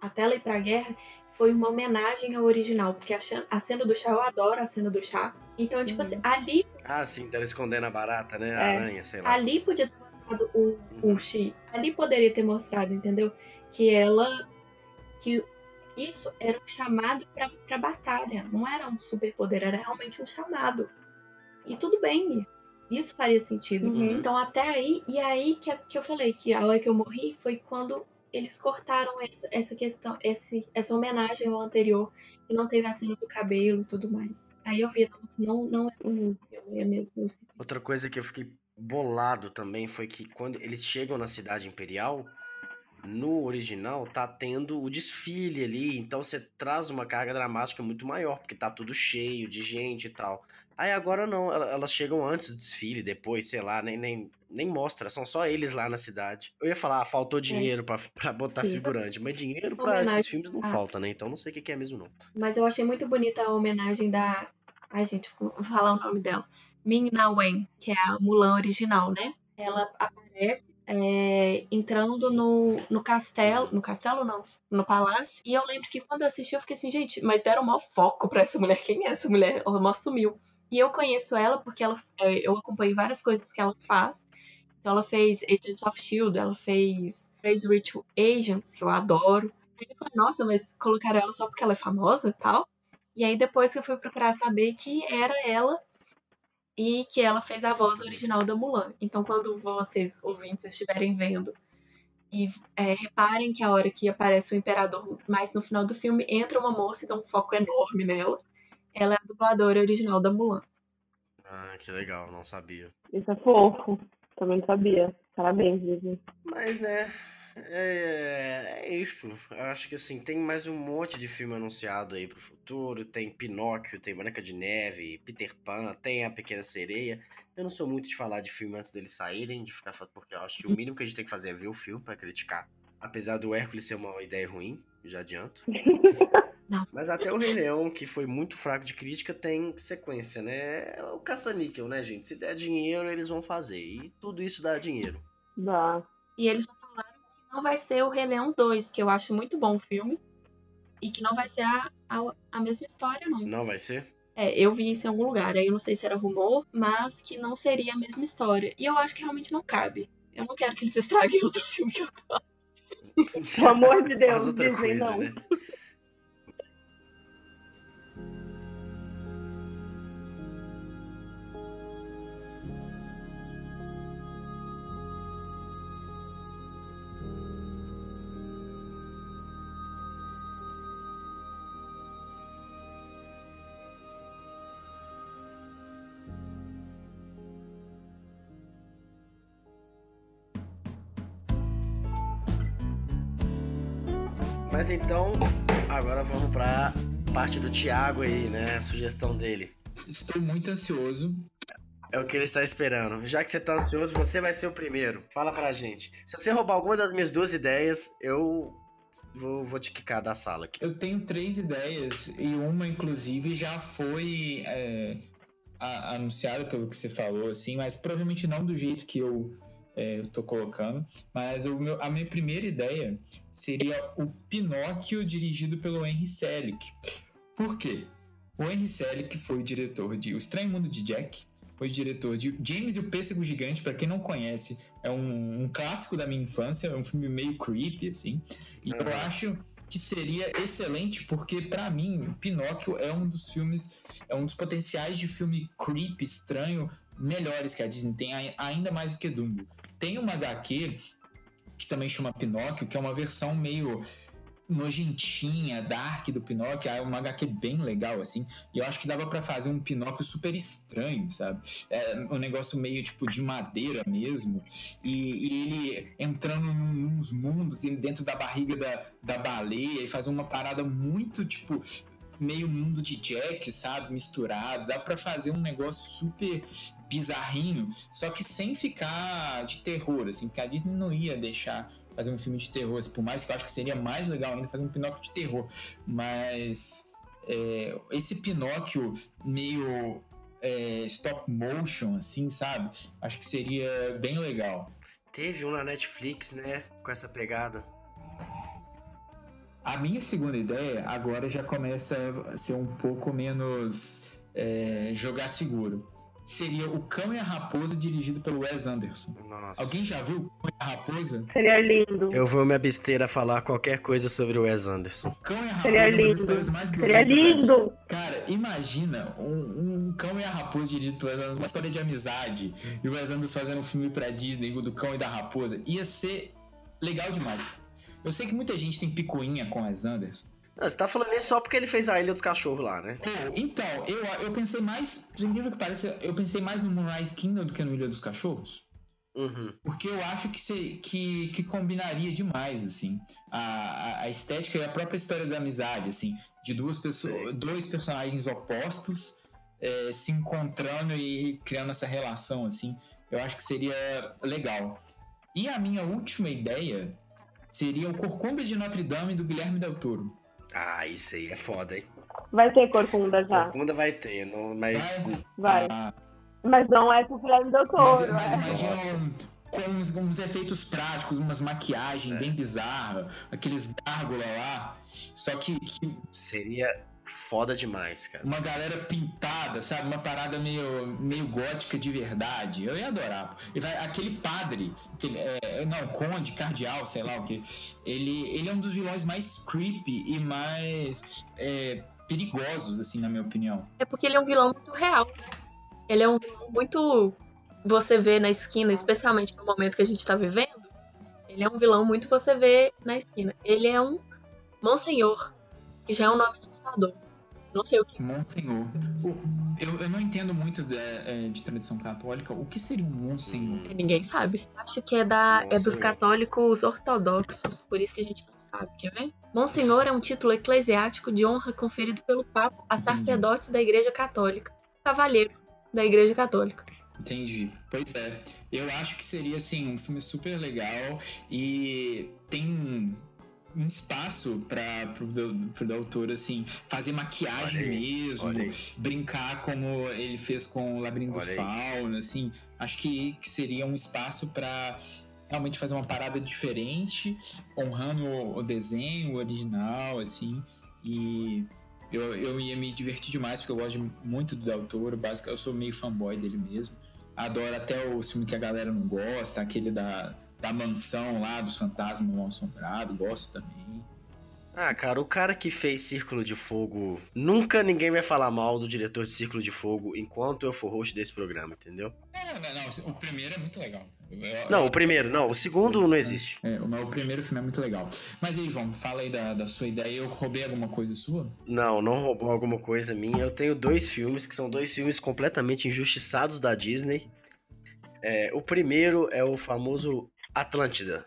Até ela ir pra guerra foi uma homenagem ao original, porque a, a cena do chá, eu adoro a cena do chá. Então, tipo Uhum. assim, ali, Ah, sim, dela escondendo a barata, né? A É. aranha, sei lá. ali podia ter mostrado o, o Xi. Ali poderia ter mostrado, entendeu? Que ela. Que isso era um chamado pra, pra batalha. Não era um superpoder, era realmente um chamado. E tudo bem isso. Isso faria sentido. Uhum. Então até aí, e aí que, que eu falei que a hora que eu morri foi quando eles cortaram essa, essa questão, esse, essa homenagem ao anterior e não teve a cena do cabelo e tudo mais. Aí eu vi, não, não é Uhum. é mesmo. Outra coisa que eu fiquei bolado também foi que quando eles chegam na cidade imperial, no original tá tendo o desfile ali, então você traz uma carga dramática muito maior, porque tá tudo cheio de gente e tal. Aí agora não, ela- elas chegam antes do desfile, depois, sei lá, nem, nem, nem mostra, são só eles lá na cidade. Eu ia falar, ah, faltou dinheiro pra, pra botar figurante, mas dinheiro pra Homenagem. esses filmes não Ah. falta, né? Então não sei o que que é mesmo não. Mas eu achei muito bonita a homenagem da. Ai, gente, vou falar o nome dela. Ming Na Wen, que é a Mulan original, né? Ela aparece é, entrando no, no castelo. No castelo, não. No palácio. E eu lembro que quando eu assisti, eu fiquei assim, gente, mas deram maior foco pra essa mulher. Quem é essa mulher? Ela mó sumiu. E eu conheço ela porque ela, é, eu acompanhei várias coisas que ela faz. Então ela fez Agents of Shield, ela fez Crazy Rich Agents, que eu adoro. Aí eu falei, nossa, mas colocaram ela só porque ela é famosa e tal. E aí depois que eu fui procurar saber que era ela e que ela fez a voz original da Mulan. Então quando vocês, ouvintes, estiverem vendo e é, reparem que a hora que aparece o imperador mais no final do filme, entra uma moça e dá um foco enorme nela. Ela é a dubladora original da Mulan. Ah, que legal, não sabia. Isso é fofo. Também não sabia. Parabéns, Disney. Mas, né, é, é isso. Eu acho que, assim, tem mais um monte de filme anunciado aí pro futuro. Tem Pinóquio, tem Branca de Neve, Peter Pan, tem A Pequena Sereia. Eu não sou muito de falar de filme antes deles saírem, de ficar falando, porque eu acho que o mínimo que a gente tem que fazer é ver o filme pra criticar. Apesar do Hércules ser uma ideia ruim, já adianto. Não. Mas até o Rei Leão, que foi muito fraco de crítica, tem sequência, né? É o caça-níquel, né, gente? Se der dinheiro, eles vão fazer. E tudo isso dá dinheiro. Dá. E eles que não vai ser o Rei Leão 2, que eu acho muito bom o filme. E que não vai ser a, a, a mesma história, não. Não vai ser? É, eu vi isso em algum lugar, aí eu não sei se era rumor, mas que não seria a mesma história. E eu acho que realmente não cabe. Eu não quero que eles estraguem outro filme que eu gosto. Pelo amor de Deus, Faz outra coisa, não. né? Então, agora vamos pra parte do Thiago aí, né? A sugestão dele. Estou muito ansioso. É o que ele está esperando. Já que você tá ansioso, você vai ser o primeiro. Fala pra gente. Se você roubar alguma das minhas duas ideias, eu vou, vou te quicar da sala aqui. Eu tenho três ideias e uma, inclusive, já foi é, anunciada pelo que você falou, assim, mas provavelmente não do jeito que eu é, tô colocando. Mas o meu- a minha primeira ideia seria o Pinóquio dirigido pelo Henry Selick. Por quê? O Henry Selick foi o diretor de O Estranho Mundo de Jack, foi diretor de James e o Pêssego Gigante, pra quem não conhece, é um, um clássico da minha infância, é um filme meio creepy, assim. E eu Aham. acho que seria excelente, porque para mim, Pinóquio é um dos filmes, é um dos potenciais de filme creepy, estranho, melhores que a Disney tem, ainda mais do que Dumbo. Tem uma HQ que também chama Pinóquio, que é uma versão meio nojentinha, dark do Pinóquio, é uma HQ bem legal, assim, e eu acho que dava para fazer um Pinóquio super estranho, sabe? É um negócio meio, tipo, de madeira mesmo, e, e ele entrando nos mundos, dentro da barriga da, da baleia, e fazer uma parada muito, tipo, meio mundo de Jack, sabe? Misturado. Dá para fazer um negócio super bizarrinho, só que sem ficar de terror, assim, porque a Disney não ia deixar fazer um filme de terror, assim, por mais que eu acho que seria mais legal ainda fazer um Pinóquio de terror, mas é, esse Pinóquio meio é, stop motion, assim, sabe? Acho que seria bem legal. Teve um na Netflix, né? Com essa pegada. A minha segunda ideia agora já começa a ser um pouco menos é, jogar seguro. Seria O Cão e a Raposa, dirigido pelo Wes Anderson. Nossa. Alguém já viu O Cão e a Raposa? Seria lindo. Eu vou me abster a falar qualquer coisa sobre o Wes Anderson. O Cão e a Raposa Seria lindo. mais Seria lindo. Cara, imagina um, um, Cão e a Raposa dirigido pelo Wes Anderson, uma história de amizade. E o Wes Anderson fazendo um filme pra Disney do Cão e da Raposa. Ia ser legal demais. Eu sei que muita gente tem picuinha com Wes Anderson. Não, você tá falando isso só porque ele fez a Ilha dos Cachorros lá, né? então, eu, eu pensei mais, por incrível que pareça, eu pensei mais no Moonrise Kingdom do que no Ilha dos Cachorros. Uhum. Porque eu acho que, se, que, que combinaria demais, assim, a, a estética e a própria história da amizade, assim, de duas pessoas, dois personagens opostos é, se encontrando e criando essa relação, assim, eu acho que seria legal. E a minha última ideia seria o Corcunda de Notre Dame do Guilherme Del Toro. Ah, isso aí é foda, hein? Vai ter corcunda já. Corcunda vai ter, não, mas. Vai. Ah. Mas não é com o Guilherme Del Toro. Mas, mas é. imagina com uns, uns, efeitos práticos, umas maquiagens é. bem bizarras, aqueles gárgula lá. Só que, que. Seria foda demais, cara. Uma galera pintada, sabe? Uma parada meio, meio gótica de verdade. Eu ia adorar. E vai, aquele padre, aquele, é, não, conde, cardeal, sei lá o que. Ele, ele é um dos vilões mais creepy e mais é, perigosos, assim, na minha opinião. É porque ele é um vilão muito real, né? Ele é um vilão muito. Você vê na esquina, especialmente no momento que a gente tá vivendo. Ele é um vilão muito você vê na esquina. Ele é um Monsenhor que já é um nome assustador. Não sei o que. Monsenhor. Eu, eu não entendo muito de, é, de tradição católica. O que seria um Monsenhor? Ninguém sabe. Acho que é, da, é dos católicos ortodoxos, por isso que a gente não sabe. Quer ver? Monsenhor é um título eclesiástico de honra conferido pelo Papa a sacerdotes da Igreja Católica. Cavalheiro da Igreja Católica. Entendi. Pois é. Eu acho que seria, assim, um filme super legal e tem um espaço para pro, pro autor assim fazer maquiagem mesmo brincar como ele fez com o labirinto do fauno assim. Acho que, que seria um espaço para realmente fazer uma parada diferente honrando o, o desenho o original assim. E eu, eu ia me divertir demais porque eu gosto muito do Del Toro basicamente eu sou meio fanboy dele mesmo. Adoro até o filme que a galera não gosta aquele da da mansão lá dos fantasmas mal assombrado, gosto também. Ah, cara, o cara que fez Círculo de Fogo. Nunca ninguém vai falar mal do diretor de Círculo de Fogo enquanto eu for host desse programa, entendeu? É, não, não, não, o primeiro é muito legal. Eu, não, o primeiro, não, o segundo não existe. É, o, o primeiro filme é muito legal. Mas aí, João, fala aí da, da sua ideia. Eu roubei alguma coisa sua? Não, não roubou alguma coisa minha. Eu tenho dois filmes que são dois filmes completamente injustiçados da Disney. É, o primeiro é o famoso Atlântida.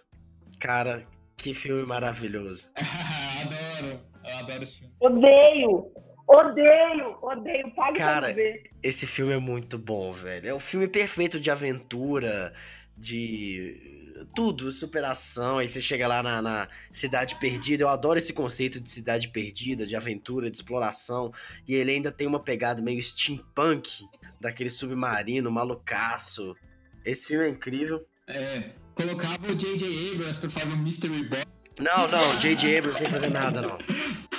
Cara, que filme maravilhoso. adoro, eu adoro esse filme. Odeio, odeio, odeio. Pague Cara, esse filme é muito bom, velho. É o um filme perfeito de aventura, de tudo, superação. Aí você chega lá na, na, Cidade Perdida. Eu adoro esse conceito de cidade perdida, de aventura, de exploração. E ele ainda tem uma pegada meio steampunk, daquele submarino malucaço. Esse filme é incrível. É, colocava o J.J. Abrams pra fazer um Mystery Box. Não, não, J.J. Abrams não tem que fazer nada, não.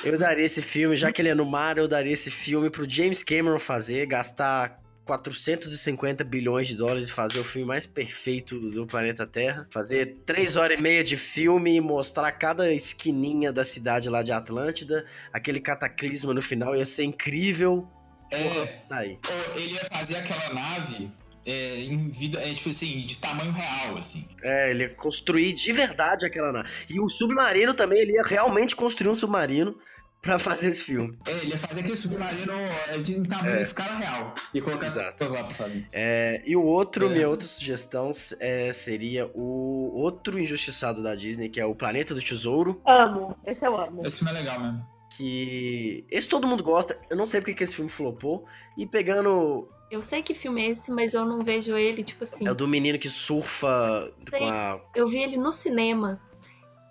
Eu daria esse filme, já que ele é no mar, eu daria esse filme pro James Cameron fazer, gastar 450 bilhões de dólares e fazer o filme mais perfeito do planeta Terra. Fazer três horas e meia de filme e mostrar cada esquininha da cidade lá de Atlântida. Aquele cataclisma no final ia ser incrível. Porra, É, tá aí. ele ia fazer aquela nave é, em vida, é, tipo assim, de tamanho real, assim. É, ele ia construir de verdade aquela nave. E o submarino também, ele ia realmente construir um submarino pra fazer esse filme. É, ele ia fazer aquele submarino é, de em tamanho É. de escala real. Ia colocar as Exato. pessoas lá pra fazer. É, e o outro, É. minha outra sugestão é, seria o outro injustiçado da Disney, que é o Planeta do Tesouro. Amo. Esse eu amo. Esse filme é legal mesmo. Que esse todo mundo gosta. Eu não sei porque que esse filme flopou. E pegando. Eu sei que filme é esse, mas eu não vejo ele, tipo assim. É o do menino que surfa com Sim. a. Eu vi ele no cinema.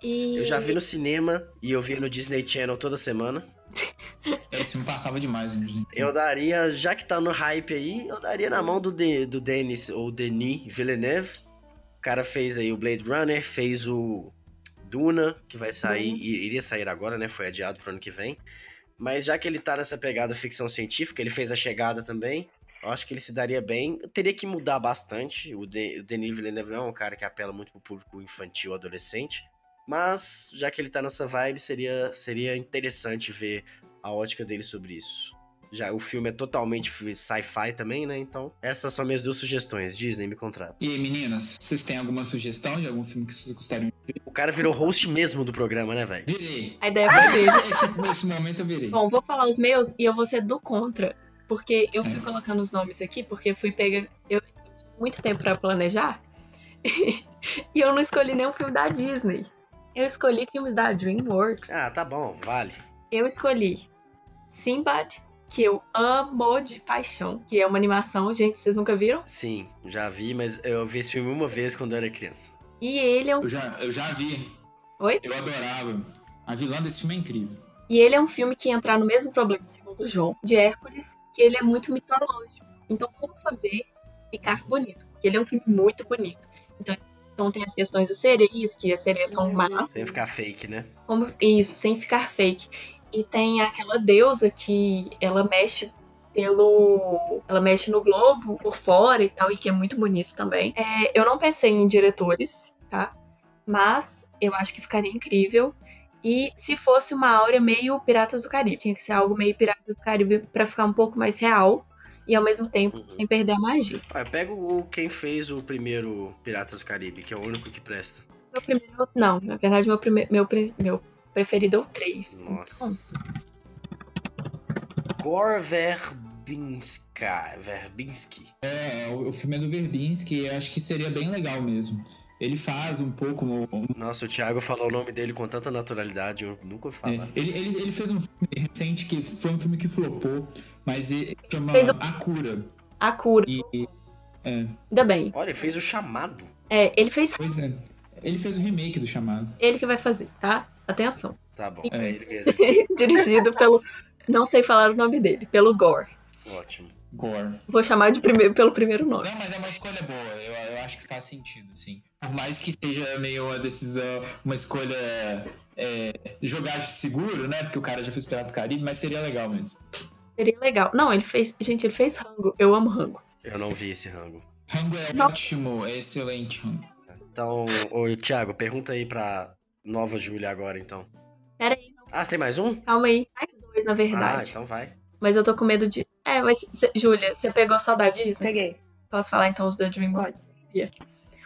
E. Eu já vi no cinema e eu vi no Disney Channel toda semana. Esse filme passava demais, gente. Eu daria, já que tá no hype aí, eu daria na mão do, De, do Denis ou Denis Villeneuve. O cara fez aí o Blade Runner, fez o Duna, que vai sair, i- iria sair agora, né? Foi adiado pro ano que vem. Mas já que ele tá nessa pegada ficção científica, ele fez a chegada também. Eu acho que ele se daria bem. Eu teria que mudar bastante. O, De, o Denis Villeneuve não é um cara que apela muito pro público infantil, adolescente. Mas, já que ele tá nessa vibe, seria, seria interessante ver a ótica dele sobre isso. Já o filme é totalmente fi- sci-fi também, né? Então, essas são minhas duas sugestões. Disney, me contrata. E aí, meninas, vocês têm alguma sugestão de algum filme que vocês gostariam de ver? O cara virou host mesmo do programa, né, velho? Virei. A ideia foi dele. Esse, nesse momento eu virei. Bom, vou falar os meus e eu vou ser do contra. Porque eu fui É. colocando os nomes aqui, porque eu fui pega. Eu tive muito tempo pra planejar. e eu não escolhi nenhum filme da Disney. Eu escolhi filmes da DreamWorks. Ah, tá bom, vale. Eu escolhi Sinbad, que eu amo de paixão, que é uma animação, gente, vocês nunca viram? Sim, já vi, mas eu vi esse filme uma vez quando eu era criança. E ele é um, Eu já, eu já vi. Oi? Eu adorava. A vilã desse filme é incrível. e ele é um filme que entra no mesmo problema, segundo o João, de Hércules, que ele é muito mitológico. Então, como fazer ficar bonito? Porque ele é um filme muito bonito. Então, então tem as questões das sereias, que as sereias são Uhum. más, Sem ficar fake, né? como isso, sem ficar fake. E tem aquela deusa que ela mexe pelo. Ela mexe no globo por fora e tal, e que é muito bonito também. É, eu não pensei em diretores, tá? Mas eu acho que ficaria incrível. E se fosse uma áurea meio Piratas do Caribe, tinha que ser algo meio Piratas do Caribe pra ficar um pouco mais real e ao mesmo tempo Uhum. sem perder a magia. Olha, pega o quem fez o primeiro Piratas do Caribe, que é o único que presta. Meu primeiro. Não, na verdade, meu, prime... meu, meu preferido é o 3. Nossa. Gore Verbinska. Verbinski. É, o, filme é do Verbinski e acho que seria bem legal mesmo. Ele faz um pouco. um- Nossa, o Thiago falou o nome dele com tanta naturalidade, eu nunca falar. é, ele, ele, ele fez um filme recente que foi um filme que flopou, mas ele chama Fez o- A Cura. A cura. E, é, Ainda bem. Olha, ele fez o chamado. É, ele fez. pois é. Ele fez o remake do chamado. Ele que vai fazer, tá? Atenção. Tá bom, É. é ele mesmo. Dirigido pelo. Não sei falar o nome dele, pelo Gore. Ótimo. Gore. Vou chamar de primeiro, pelo primeiro nome. Não, mas é uma escolha boa. Eu, eu acho que faz sentido, sim. Por mais que seja meio uma decisão, uma escolha é, jogar seguro, né? Porque o cara já fez Piratas do Caribe, mas seria legal mesmo. Seria legal. Não, ele fez. Gente, ele fez rango. Eu amo rango. Eu não vi esse rango. Rango é Não. ótimo, é excelente, Rango. Então, ô Thiago, pergunta aí pra nova Júlia agora, então. Pera aí, Ah, você tem mais um? calma aí. Mais dois, na Ah, verdade. então vai. Mas eu tô com medo de. É, mas. cê- Júlia, você pegou só da Disney? Peguei. Posso falar então os da DreamWorks?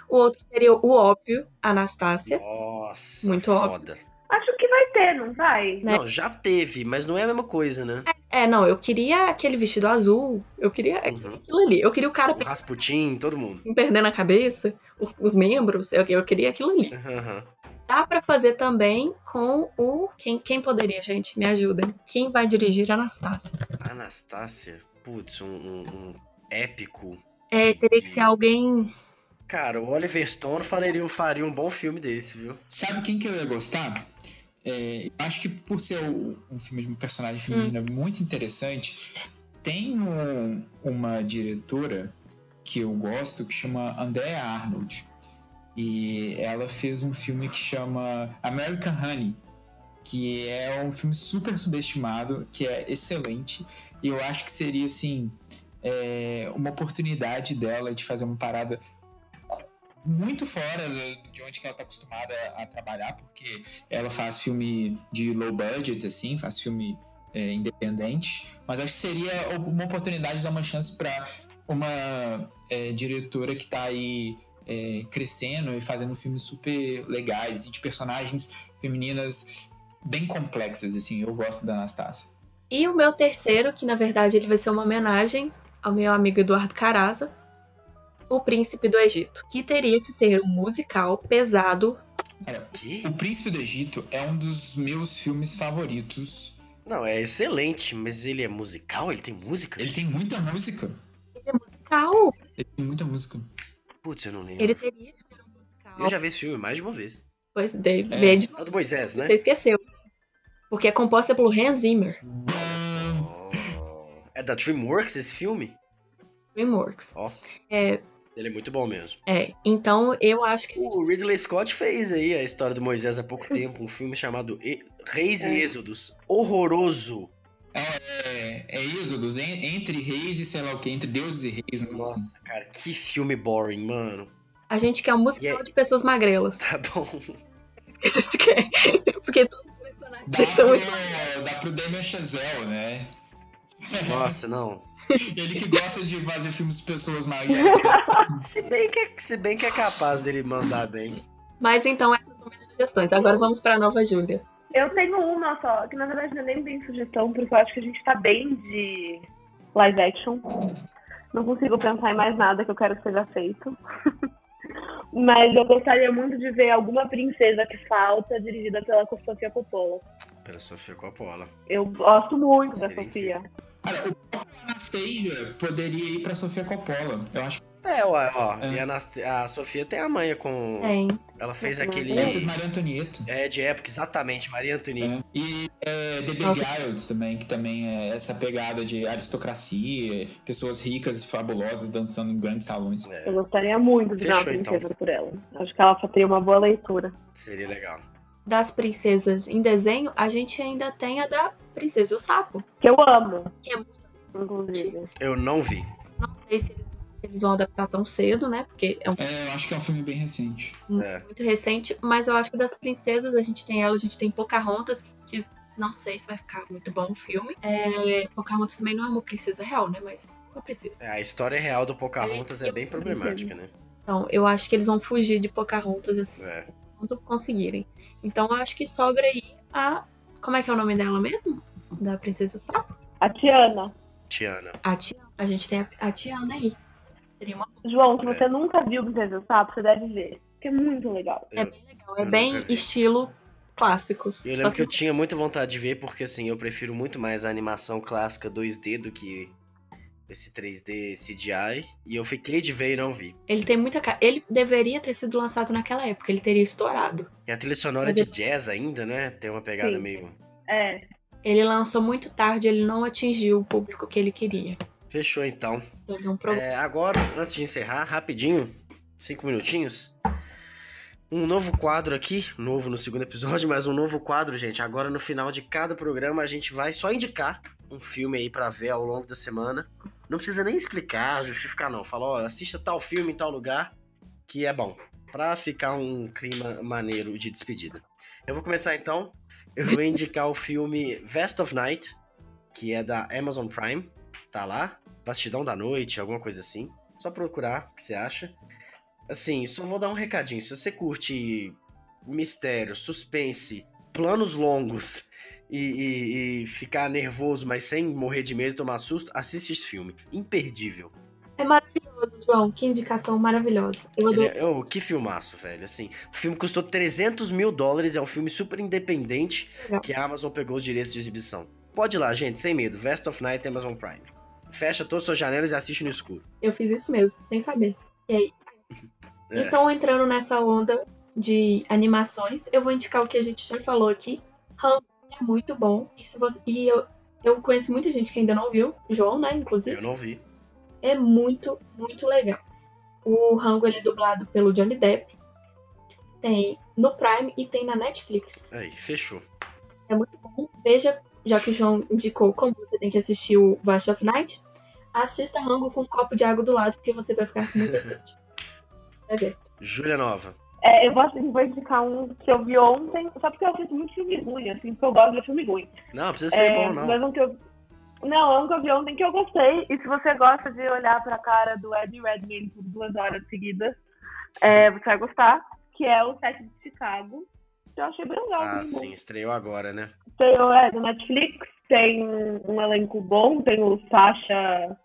O outro seria o óbvio, Anastácia. Nossa. Muito óbvio. foda. Acho que vai ter, não vai? Né? Não, já teve, mas não é a mesma coisa, né? É, não, eu queria aquele vestido azul. Eu queria Uhum. aquilo ali. Eu queria o cara O Rasputin, todo mundo. perdendo a cabeça, os, os membros. Eu, eu queria aquilo ali. Aham. Dá pra fazer também com o. Quem, quem poderia, gente? Me ajudem. Quem vai dirigir Anastácia? Anastácia, putz, um, um- um épico. É, teria que ser alguém. Cara, o Oliver Stone faria, faria um bom filme desse, viu? Sabe quem que eu ia gostar? É, eu acho que por ser um filme de uma personagem feminina muito interessante, tem um- uma diretora que eu gosto que chama Andrea Arnold. E ela fez um filme que chama American Honey, que é um filme super subestimado, que é excelente. E eu acho que seria assim. é, uma oportunidade dela de fazer uma parada muito fora de onde ela está acostumada a trabalhar, porque ela faz filme de low budget, assim, faz filme é, independente, mas acho que seria uma oportunidade de dar uma chance para uma é, diretora que está aí é, crescendo e fazendo filmes super legais e de personagens femininas bem complexas, assim, eu gosto da Anastasia. E o meu terceiro, que na verdade ele vai ser uma homenagem ao meu amigo Eduardo Caraza, O Príncipe do Egito, que teria que ser um musical pesado. Cara, o Príncipe do Egito é um dos meus filmes favoritos. Não, é excelente, mas ele é musical? Ele tem música? Ele tem muita música. Ele é musical. Ele tem muita música. Putz, eu não lembro. Ele teria que ser um musical. Eu já vi esse filme mais de uma vez. Pois, David. É. vê de É o do Moisés, né? Você esqueceu. Porque é composta pelo Hans Zimmer, Oh. É da DreamWorks esse filme? DreamWorks. Ó. É, Ele é muito bom mesmo. é, então eu acho que O Ridley Scott fez aí a história do Moisés há pouco tempo, um filme chamado E- Reis e É. Êxodos. Horroroso. É, é Êxodos, en- entre reis e sei lá o que, entre deuses e reis. assim. Nossa, cara, que filme boring, mano. a gente quer um musical E aí- de pessoas magrelas. Tá bom. Isso que a gente quer. Porque todos os personagens Dá, são muito pro, dá pro Damien Chazelle, né? Nossa, não. Ele que gosta de fazer filmes de pessoas magras. Se bem que é, se bem que é capaz dele mandar bem. Mas então essas são minhas sugestões. Agora vamos pra Nova Júlia. Eu tenho uma só, que na verdade não é nem bem sugestão, porque eu acho que a gente tá bem de live action. Não consigo pensar em mais nada que eu quero que seja feito. Mas eu gostaria muito de ver alguma princesa que falta dirigida pela Sofia Coppola. Pela Sofia Coppola. Eu gosto muito da Seria Sofia. Cara, o próprio Anastasia poderia ir pra Sofia Coppola. Eu acho que É, ó, ó. É. E a, a Sofia tem a manha com. Tem. Ela fez Ela aquele. ela fez Maria Antonieta. É, de época, exatamente, Maria Antonieta. né? E é, The Nossa. Beguiled também, que também é essa pegada de aristocracia, pessoas ricas e fabulosas dançando em grandes salões. É, Eu gostaria muito de ver uma então. princesa por ela. Acho que ela só teria uma boa leitura. seria legal. Das princesas em desenho, a gente ainda tem a da Princesa e o Sapo. Que eu amo. Que é muito- Inclusive. Eu não vi. Não sei se eles, se eles vão adaptar tão cedo, né? Porque é um É, eu acho que é um filme bem recente. É. muito recente. Mas eu acho que das princesas, a gente tem ela, a gente tem Pocahontas, que, que não sei se vai ficar muito bom o filme. É, Pocahontas também não é uma princesa real, né? Mas uma princesa. É, a história real do Pocahontas é bem problemática, né? Então, eu acho que eles vão fugir de Pocahontas assim, É. quando conseguirem. Então, eu acho que sobra aí a. Como é que é o nome dela mesmo? Da Princesa e o Sapo? A Tiana. Tiana. A Tiana. A gente tem a, a Tiana aí. Seria uma. João, se É. você nunca viu Princesa e o Sapo, você deve ver. Porque é muito legal. É Eu, bem legal. eu É bem estilo clássicos. eu Só lembro que eu que tinha muita vontade de ver, porque assim, eu prefiro muito mais a animação clássica 2D do que esse 3D CGI. E eu fiquei de ver e não vi. ele tem muita cara. Ele deveria ter sido lançado naquela época, ele teria estourado. E a trilha sonora Mas de eu- jazz ainda, né? Tem uma pegada Sim. meio. É. Ele lançou muito tarde, ele não atingiu o público que ele queria. Fechou então. Ele um problema. É, agora, antes de encerrar, rapidinho, cinco minutinhos. Um novo quadro aqui, novo no segundo episódio, mas um novo quadro, gente. Agora no final de cada programa a gente vai só indicar um filme aí pra ver ao longo da semana. Não precisa nem explicar, justificar não. Fala, ó, assista tal filme em tal lugar que é bom. Pra ficar um clima maneiro de despedida. Eu vou começar então. Eu vou indicar o filme Vest of Night, que é da Amazon Prime. Tá lá. Bastidão da Noite, alguma coisa assim. Só procurar o que você acha. Assim, só vou dar um recadinho. Se você curte mistério, suspense, planos longos e, e- e ficar nervoso, mas sem morrer de medo e tomar susto, assiste esse filme. Imperdível. É maravilhoso, João. Que indicação maravilhosa. Eu adoro. é, oh, que filmaço, velho. Assim, o filme custou 300 mil dólares, é um filme super independente Legal. que a Amazon pegou os direitos de exibição. Pode ir lá, gente, sem medo. Vest of Night, Amazon Prime. Fecha todas as suas janelas e assiste no escuro. Eu fiz isso mesmo, sem saber. E aí? É. Então, entrando nessa onda de animações, eu vou indicar o que a gente já falou aqui. Hum é muito bom. E, se você... e eu, eu conheço muita gente que ainda não viu. João, né, inclusive. Eu não vi. É muito, muito legal. O Rango ele é dublado pelo Johnny Depp. Tem no Prime e tem na Netflix. Aí, fechou. É muito bom. Veja, já que o João indicou como você tem que assistir o Vast of Night, assista Rango com um copo de água do lado, porque você vai ficar com muita sede. É certo. Júlia Nova. É, eu vou, vou indicar um que eu vi ontem, só porque eu assisto muito filme ruim, assim, porque eu gosto de filme ruim. Não, precisa ser É, bom, não. Mas um que eu. Não, é um que eu vi ontem que eu gostei. E se você gosta de olhar pra cara do Eddie Redmayne por duas horas seguidas, é, você vai gostar. Que é o Sete de Chicago. Eu achei bem legal. Ah, bem bom. sim, estreou agora, né? Tem o é, do Netflix, tem um elenco bom, tem o Sacha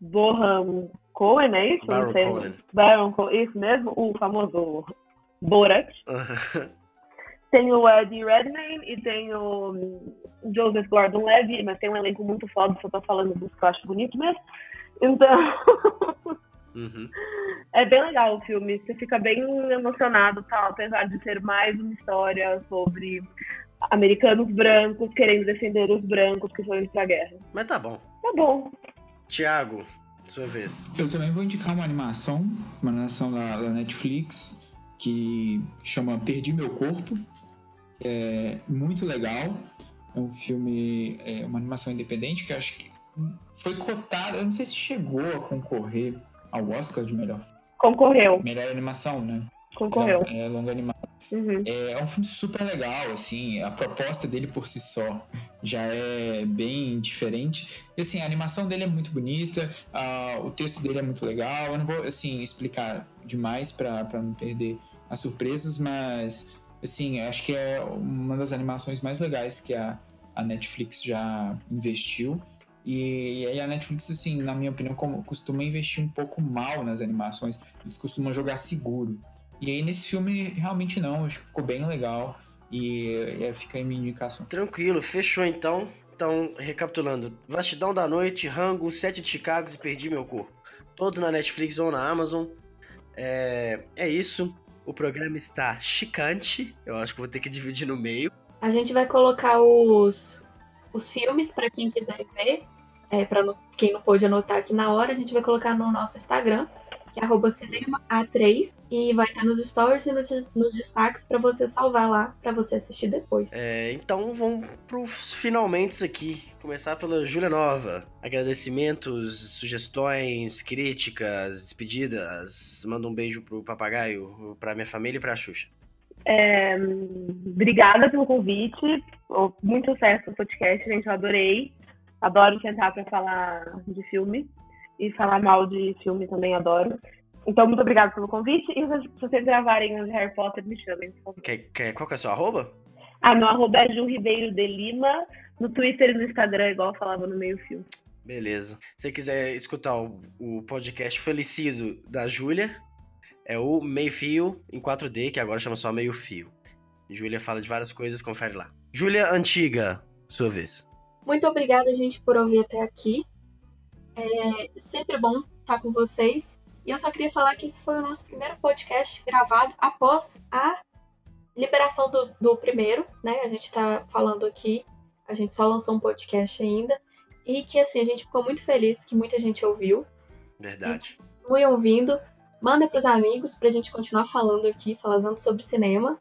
Bohan Cohen, é isso? Baron. Cohen. Baron Cohen, isso mesmo, o famoso Borat. Tem o Eddie Redmayne e tem o hum, Joseph Gordon-Levitt, mas tem um elenco muito foda, só tô falando dos que eu acho bonito mesmo. Então, Uhum. é bem legal o filme, você fica bem emocionado, tal, apesar de ser mais uma história sobre americanos brancos querendo defender os brancos que foram pra guerra. Mas tá bom. Tá bom. Tiago, sua vez. Eu também vou indicar uma animação, uma animação da, da Netflix, que chama Perdi Meu Corpo. É muito legal. É um filme, é uma animação independente que eu acho que foi cotada, eu não sei se chegou a concorrer ao Oscar de melhor, Concorreu, melhor animação, né? concorreu. É, é longa animação. Uhum. É, é um filme super legal, assim, a proposta dele por si só já é bem diferente. E assim, a animação dele é muito bonita, ah, o texto dele é muito legal. Eu não vou, assim, explicar demais para não perder as surpresas, mas, assim, acho que é uma das animações mais legais que a, a Netflix já investiu. E, aí a Netflix, assim, na minha opinião, como- costuma investir um pouco mal nas animações. Eles costumam jogar seguro. E aí nesse filme, realmente não. Acho que ficou bem legal. E é, fica aí minha indicação. Tranquilo, fechou então. Então, recapitulando: Vastidão da Noite, Rango, Sete de Chicago e Perdi Meu Corpo. Todos na Netflix ou na Amazon. É, é isso. O programa está chicante. Eu acho que vou ter que dividir no meio. A gente vai colocar os, os filmes para quem quiser ver, é, para quem não pôde anotar aqui na hora, a gente vai colocar no nosso Instagram, que é arroba cinema-a3, e vai estar nos stories e nos, nos destaques para você salvar lá, para você assistir depois. É, então vamos pros finalmente aqui. Começar pela Júlia Nova. Agradecimentos, sugestões, críticas, despedidas. Manda um beijo pro papagaio, pra minha família e pra Xuxa. É, obrigada pelo convite. Muito sucesso no podcast, gente. Eu adorei. Adoro sentar para falar de filme. E falar mal de filme também adoro. Então, muito obrigada pelo convite. E se vocês gravarem o de Harry Potter, me chamem, por favor. Quer, quer- qual que é o seu arroba? Ah, meu arroba é Ju Ribeiro de Lima. No Twitter e no Instagram, igual eu falava no meio fio. Beleza. Se você quiser escutar o, o podcast falecido da Júlia, é o Meio Fio em 4D, que agora chama só Meio Fio. Júlia fala de várias coisas, confere lá. Júlia Antiga, sua vez. Muito obrigada, gente, por ouvir até aqui. É sempre bom estar com vocês. E eu só queria falar que esse foi o nosso primeiro podcast gravado após a liberação do, do primeiro, né? A gente tá falando aqui, a gente só lançou um podcast ainda. E que, assim, a gente ficou muito feliz que muita gente ouviu. Verdade. Continue ouvindo. Manda pros amigos pra gente continuar falando aqui, falando sobre cinema.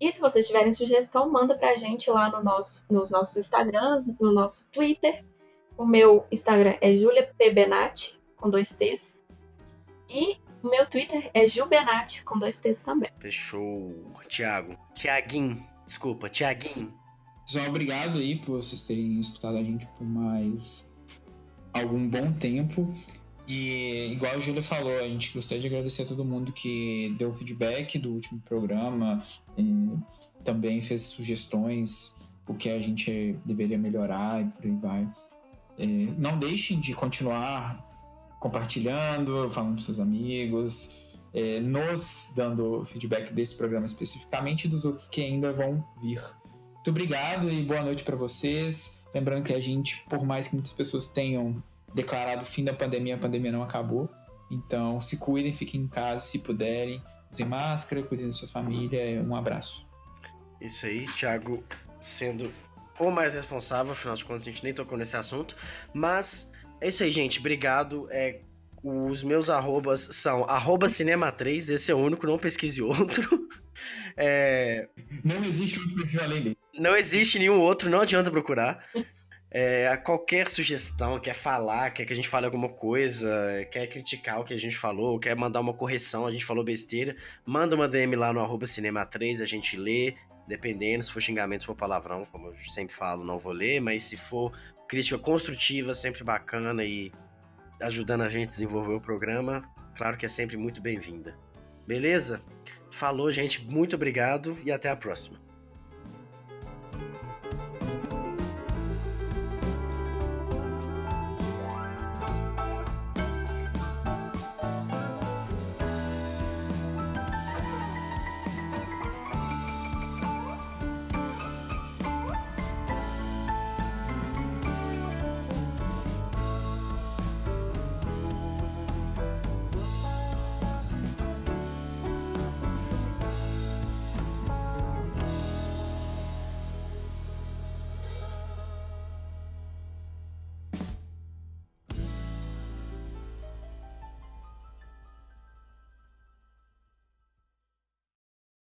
E se vocês tiverem sugestão, manda pra gente lá no nosso, nos nossos Instagrams, no nosso Twitter. O meu Instagram é juliapbenat, com dois T's. E o meu Twitter é jubenat, com dois T's também. Fechou. Tiago. Tiaguinho. Desculpa, Tiaguinho. Pessoal, obrigado aí por vocês terem escutado a gente por mais algum bom tempo. E igual a Júlia falou, a gente gostaria de agradecer a todo mundo que deu feedback do último programa, e também fez sugestões o que a gente deveria melhorar e por aí vai. É, não deixem de continuar compartilhando, falando para seus amigos, é, nos dando feedback desse programa especificamente e dos outros que ainda vão vir. Muito obrigado e boa noite para vocês. Lembrando que a gente, por mais que muitas pessoas tenham declarado o fim da pandemia, a pandemia não acabou. Então, se cuidem, fiquem em casa se puderem. Usem máscara, cuidem da sua família. Um abraço. Isso aí, Thiago sendo o mais responsável, afinal de contas a gente nem tocou nesse assunto. Mas é isso aí, gente. Obrigado. É, os meus arrobas são arroba cinema3, esse é o único, não pesquise outro. É, Não existe outro perfil além dele. não existe nenhum outro, não adianta procurar. É, qualquer sugestão, quer falar, quer que a gente fale alguma coisa, quer criticar o que a gente falou, quer mandar uma correção, a gente falou besteira, manda uma DM lá no arroba cinema3, a gente lê, dependendo, se for xingamento, se for palavrão, como eu sempre falo, não vou ler, mas se for crítica construtiva, sempre bacana e ajudando a gente a desenvolver o programa, claro que é sempre muito bem-vinda. Beleza? Falou, gente, muito obrigado e até a próxima.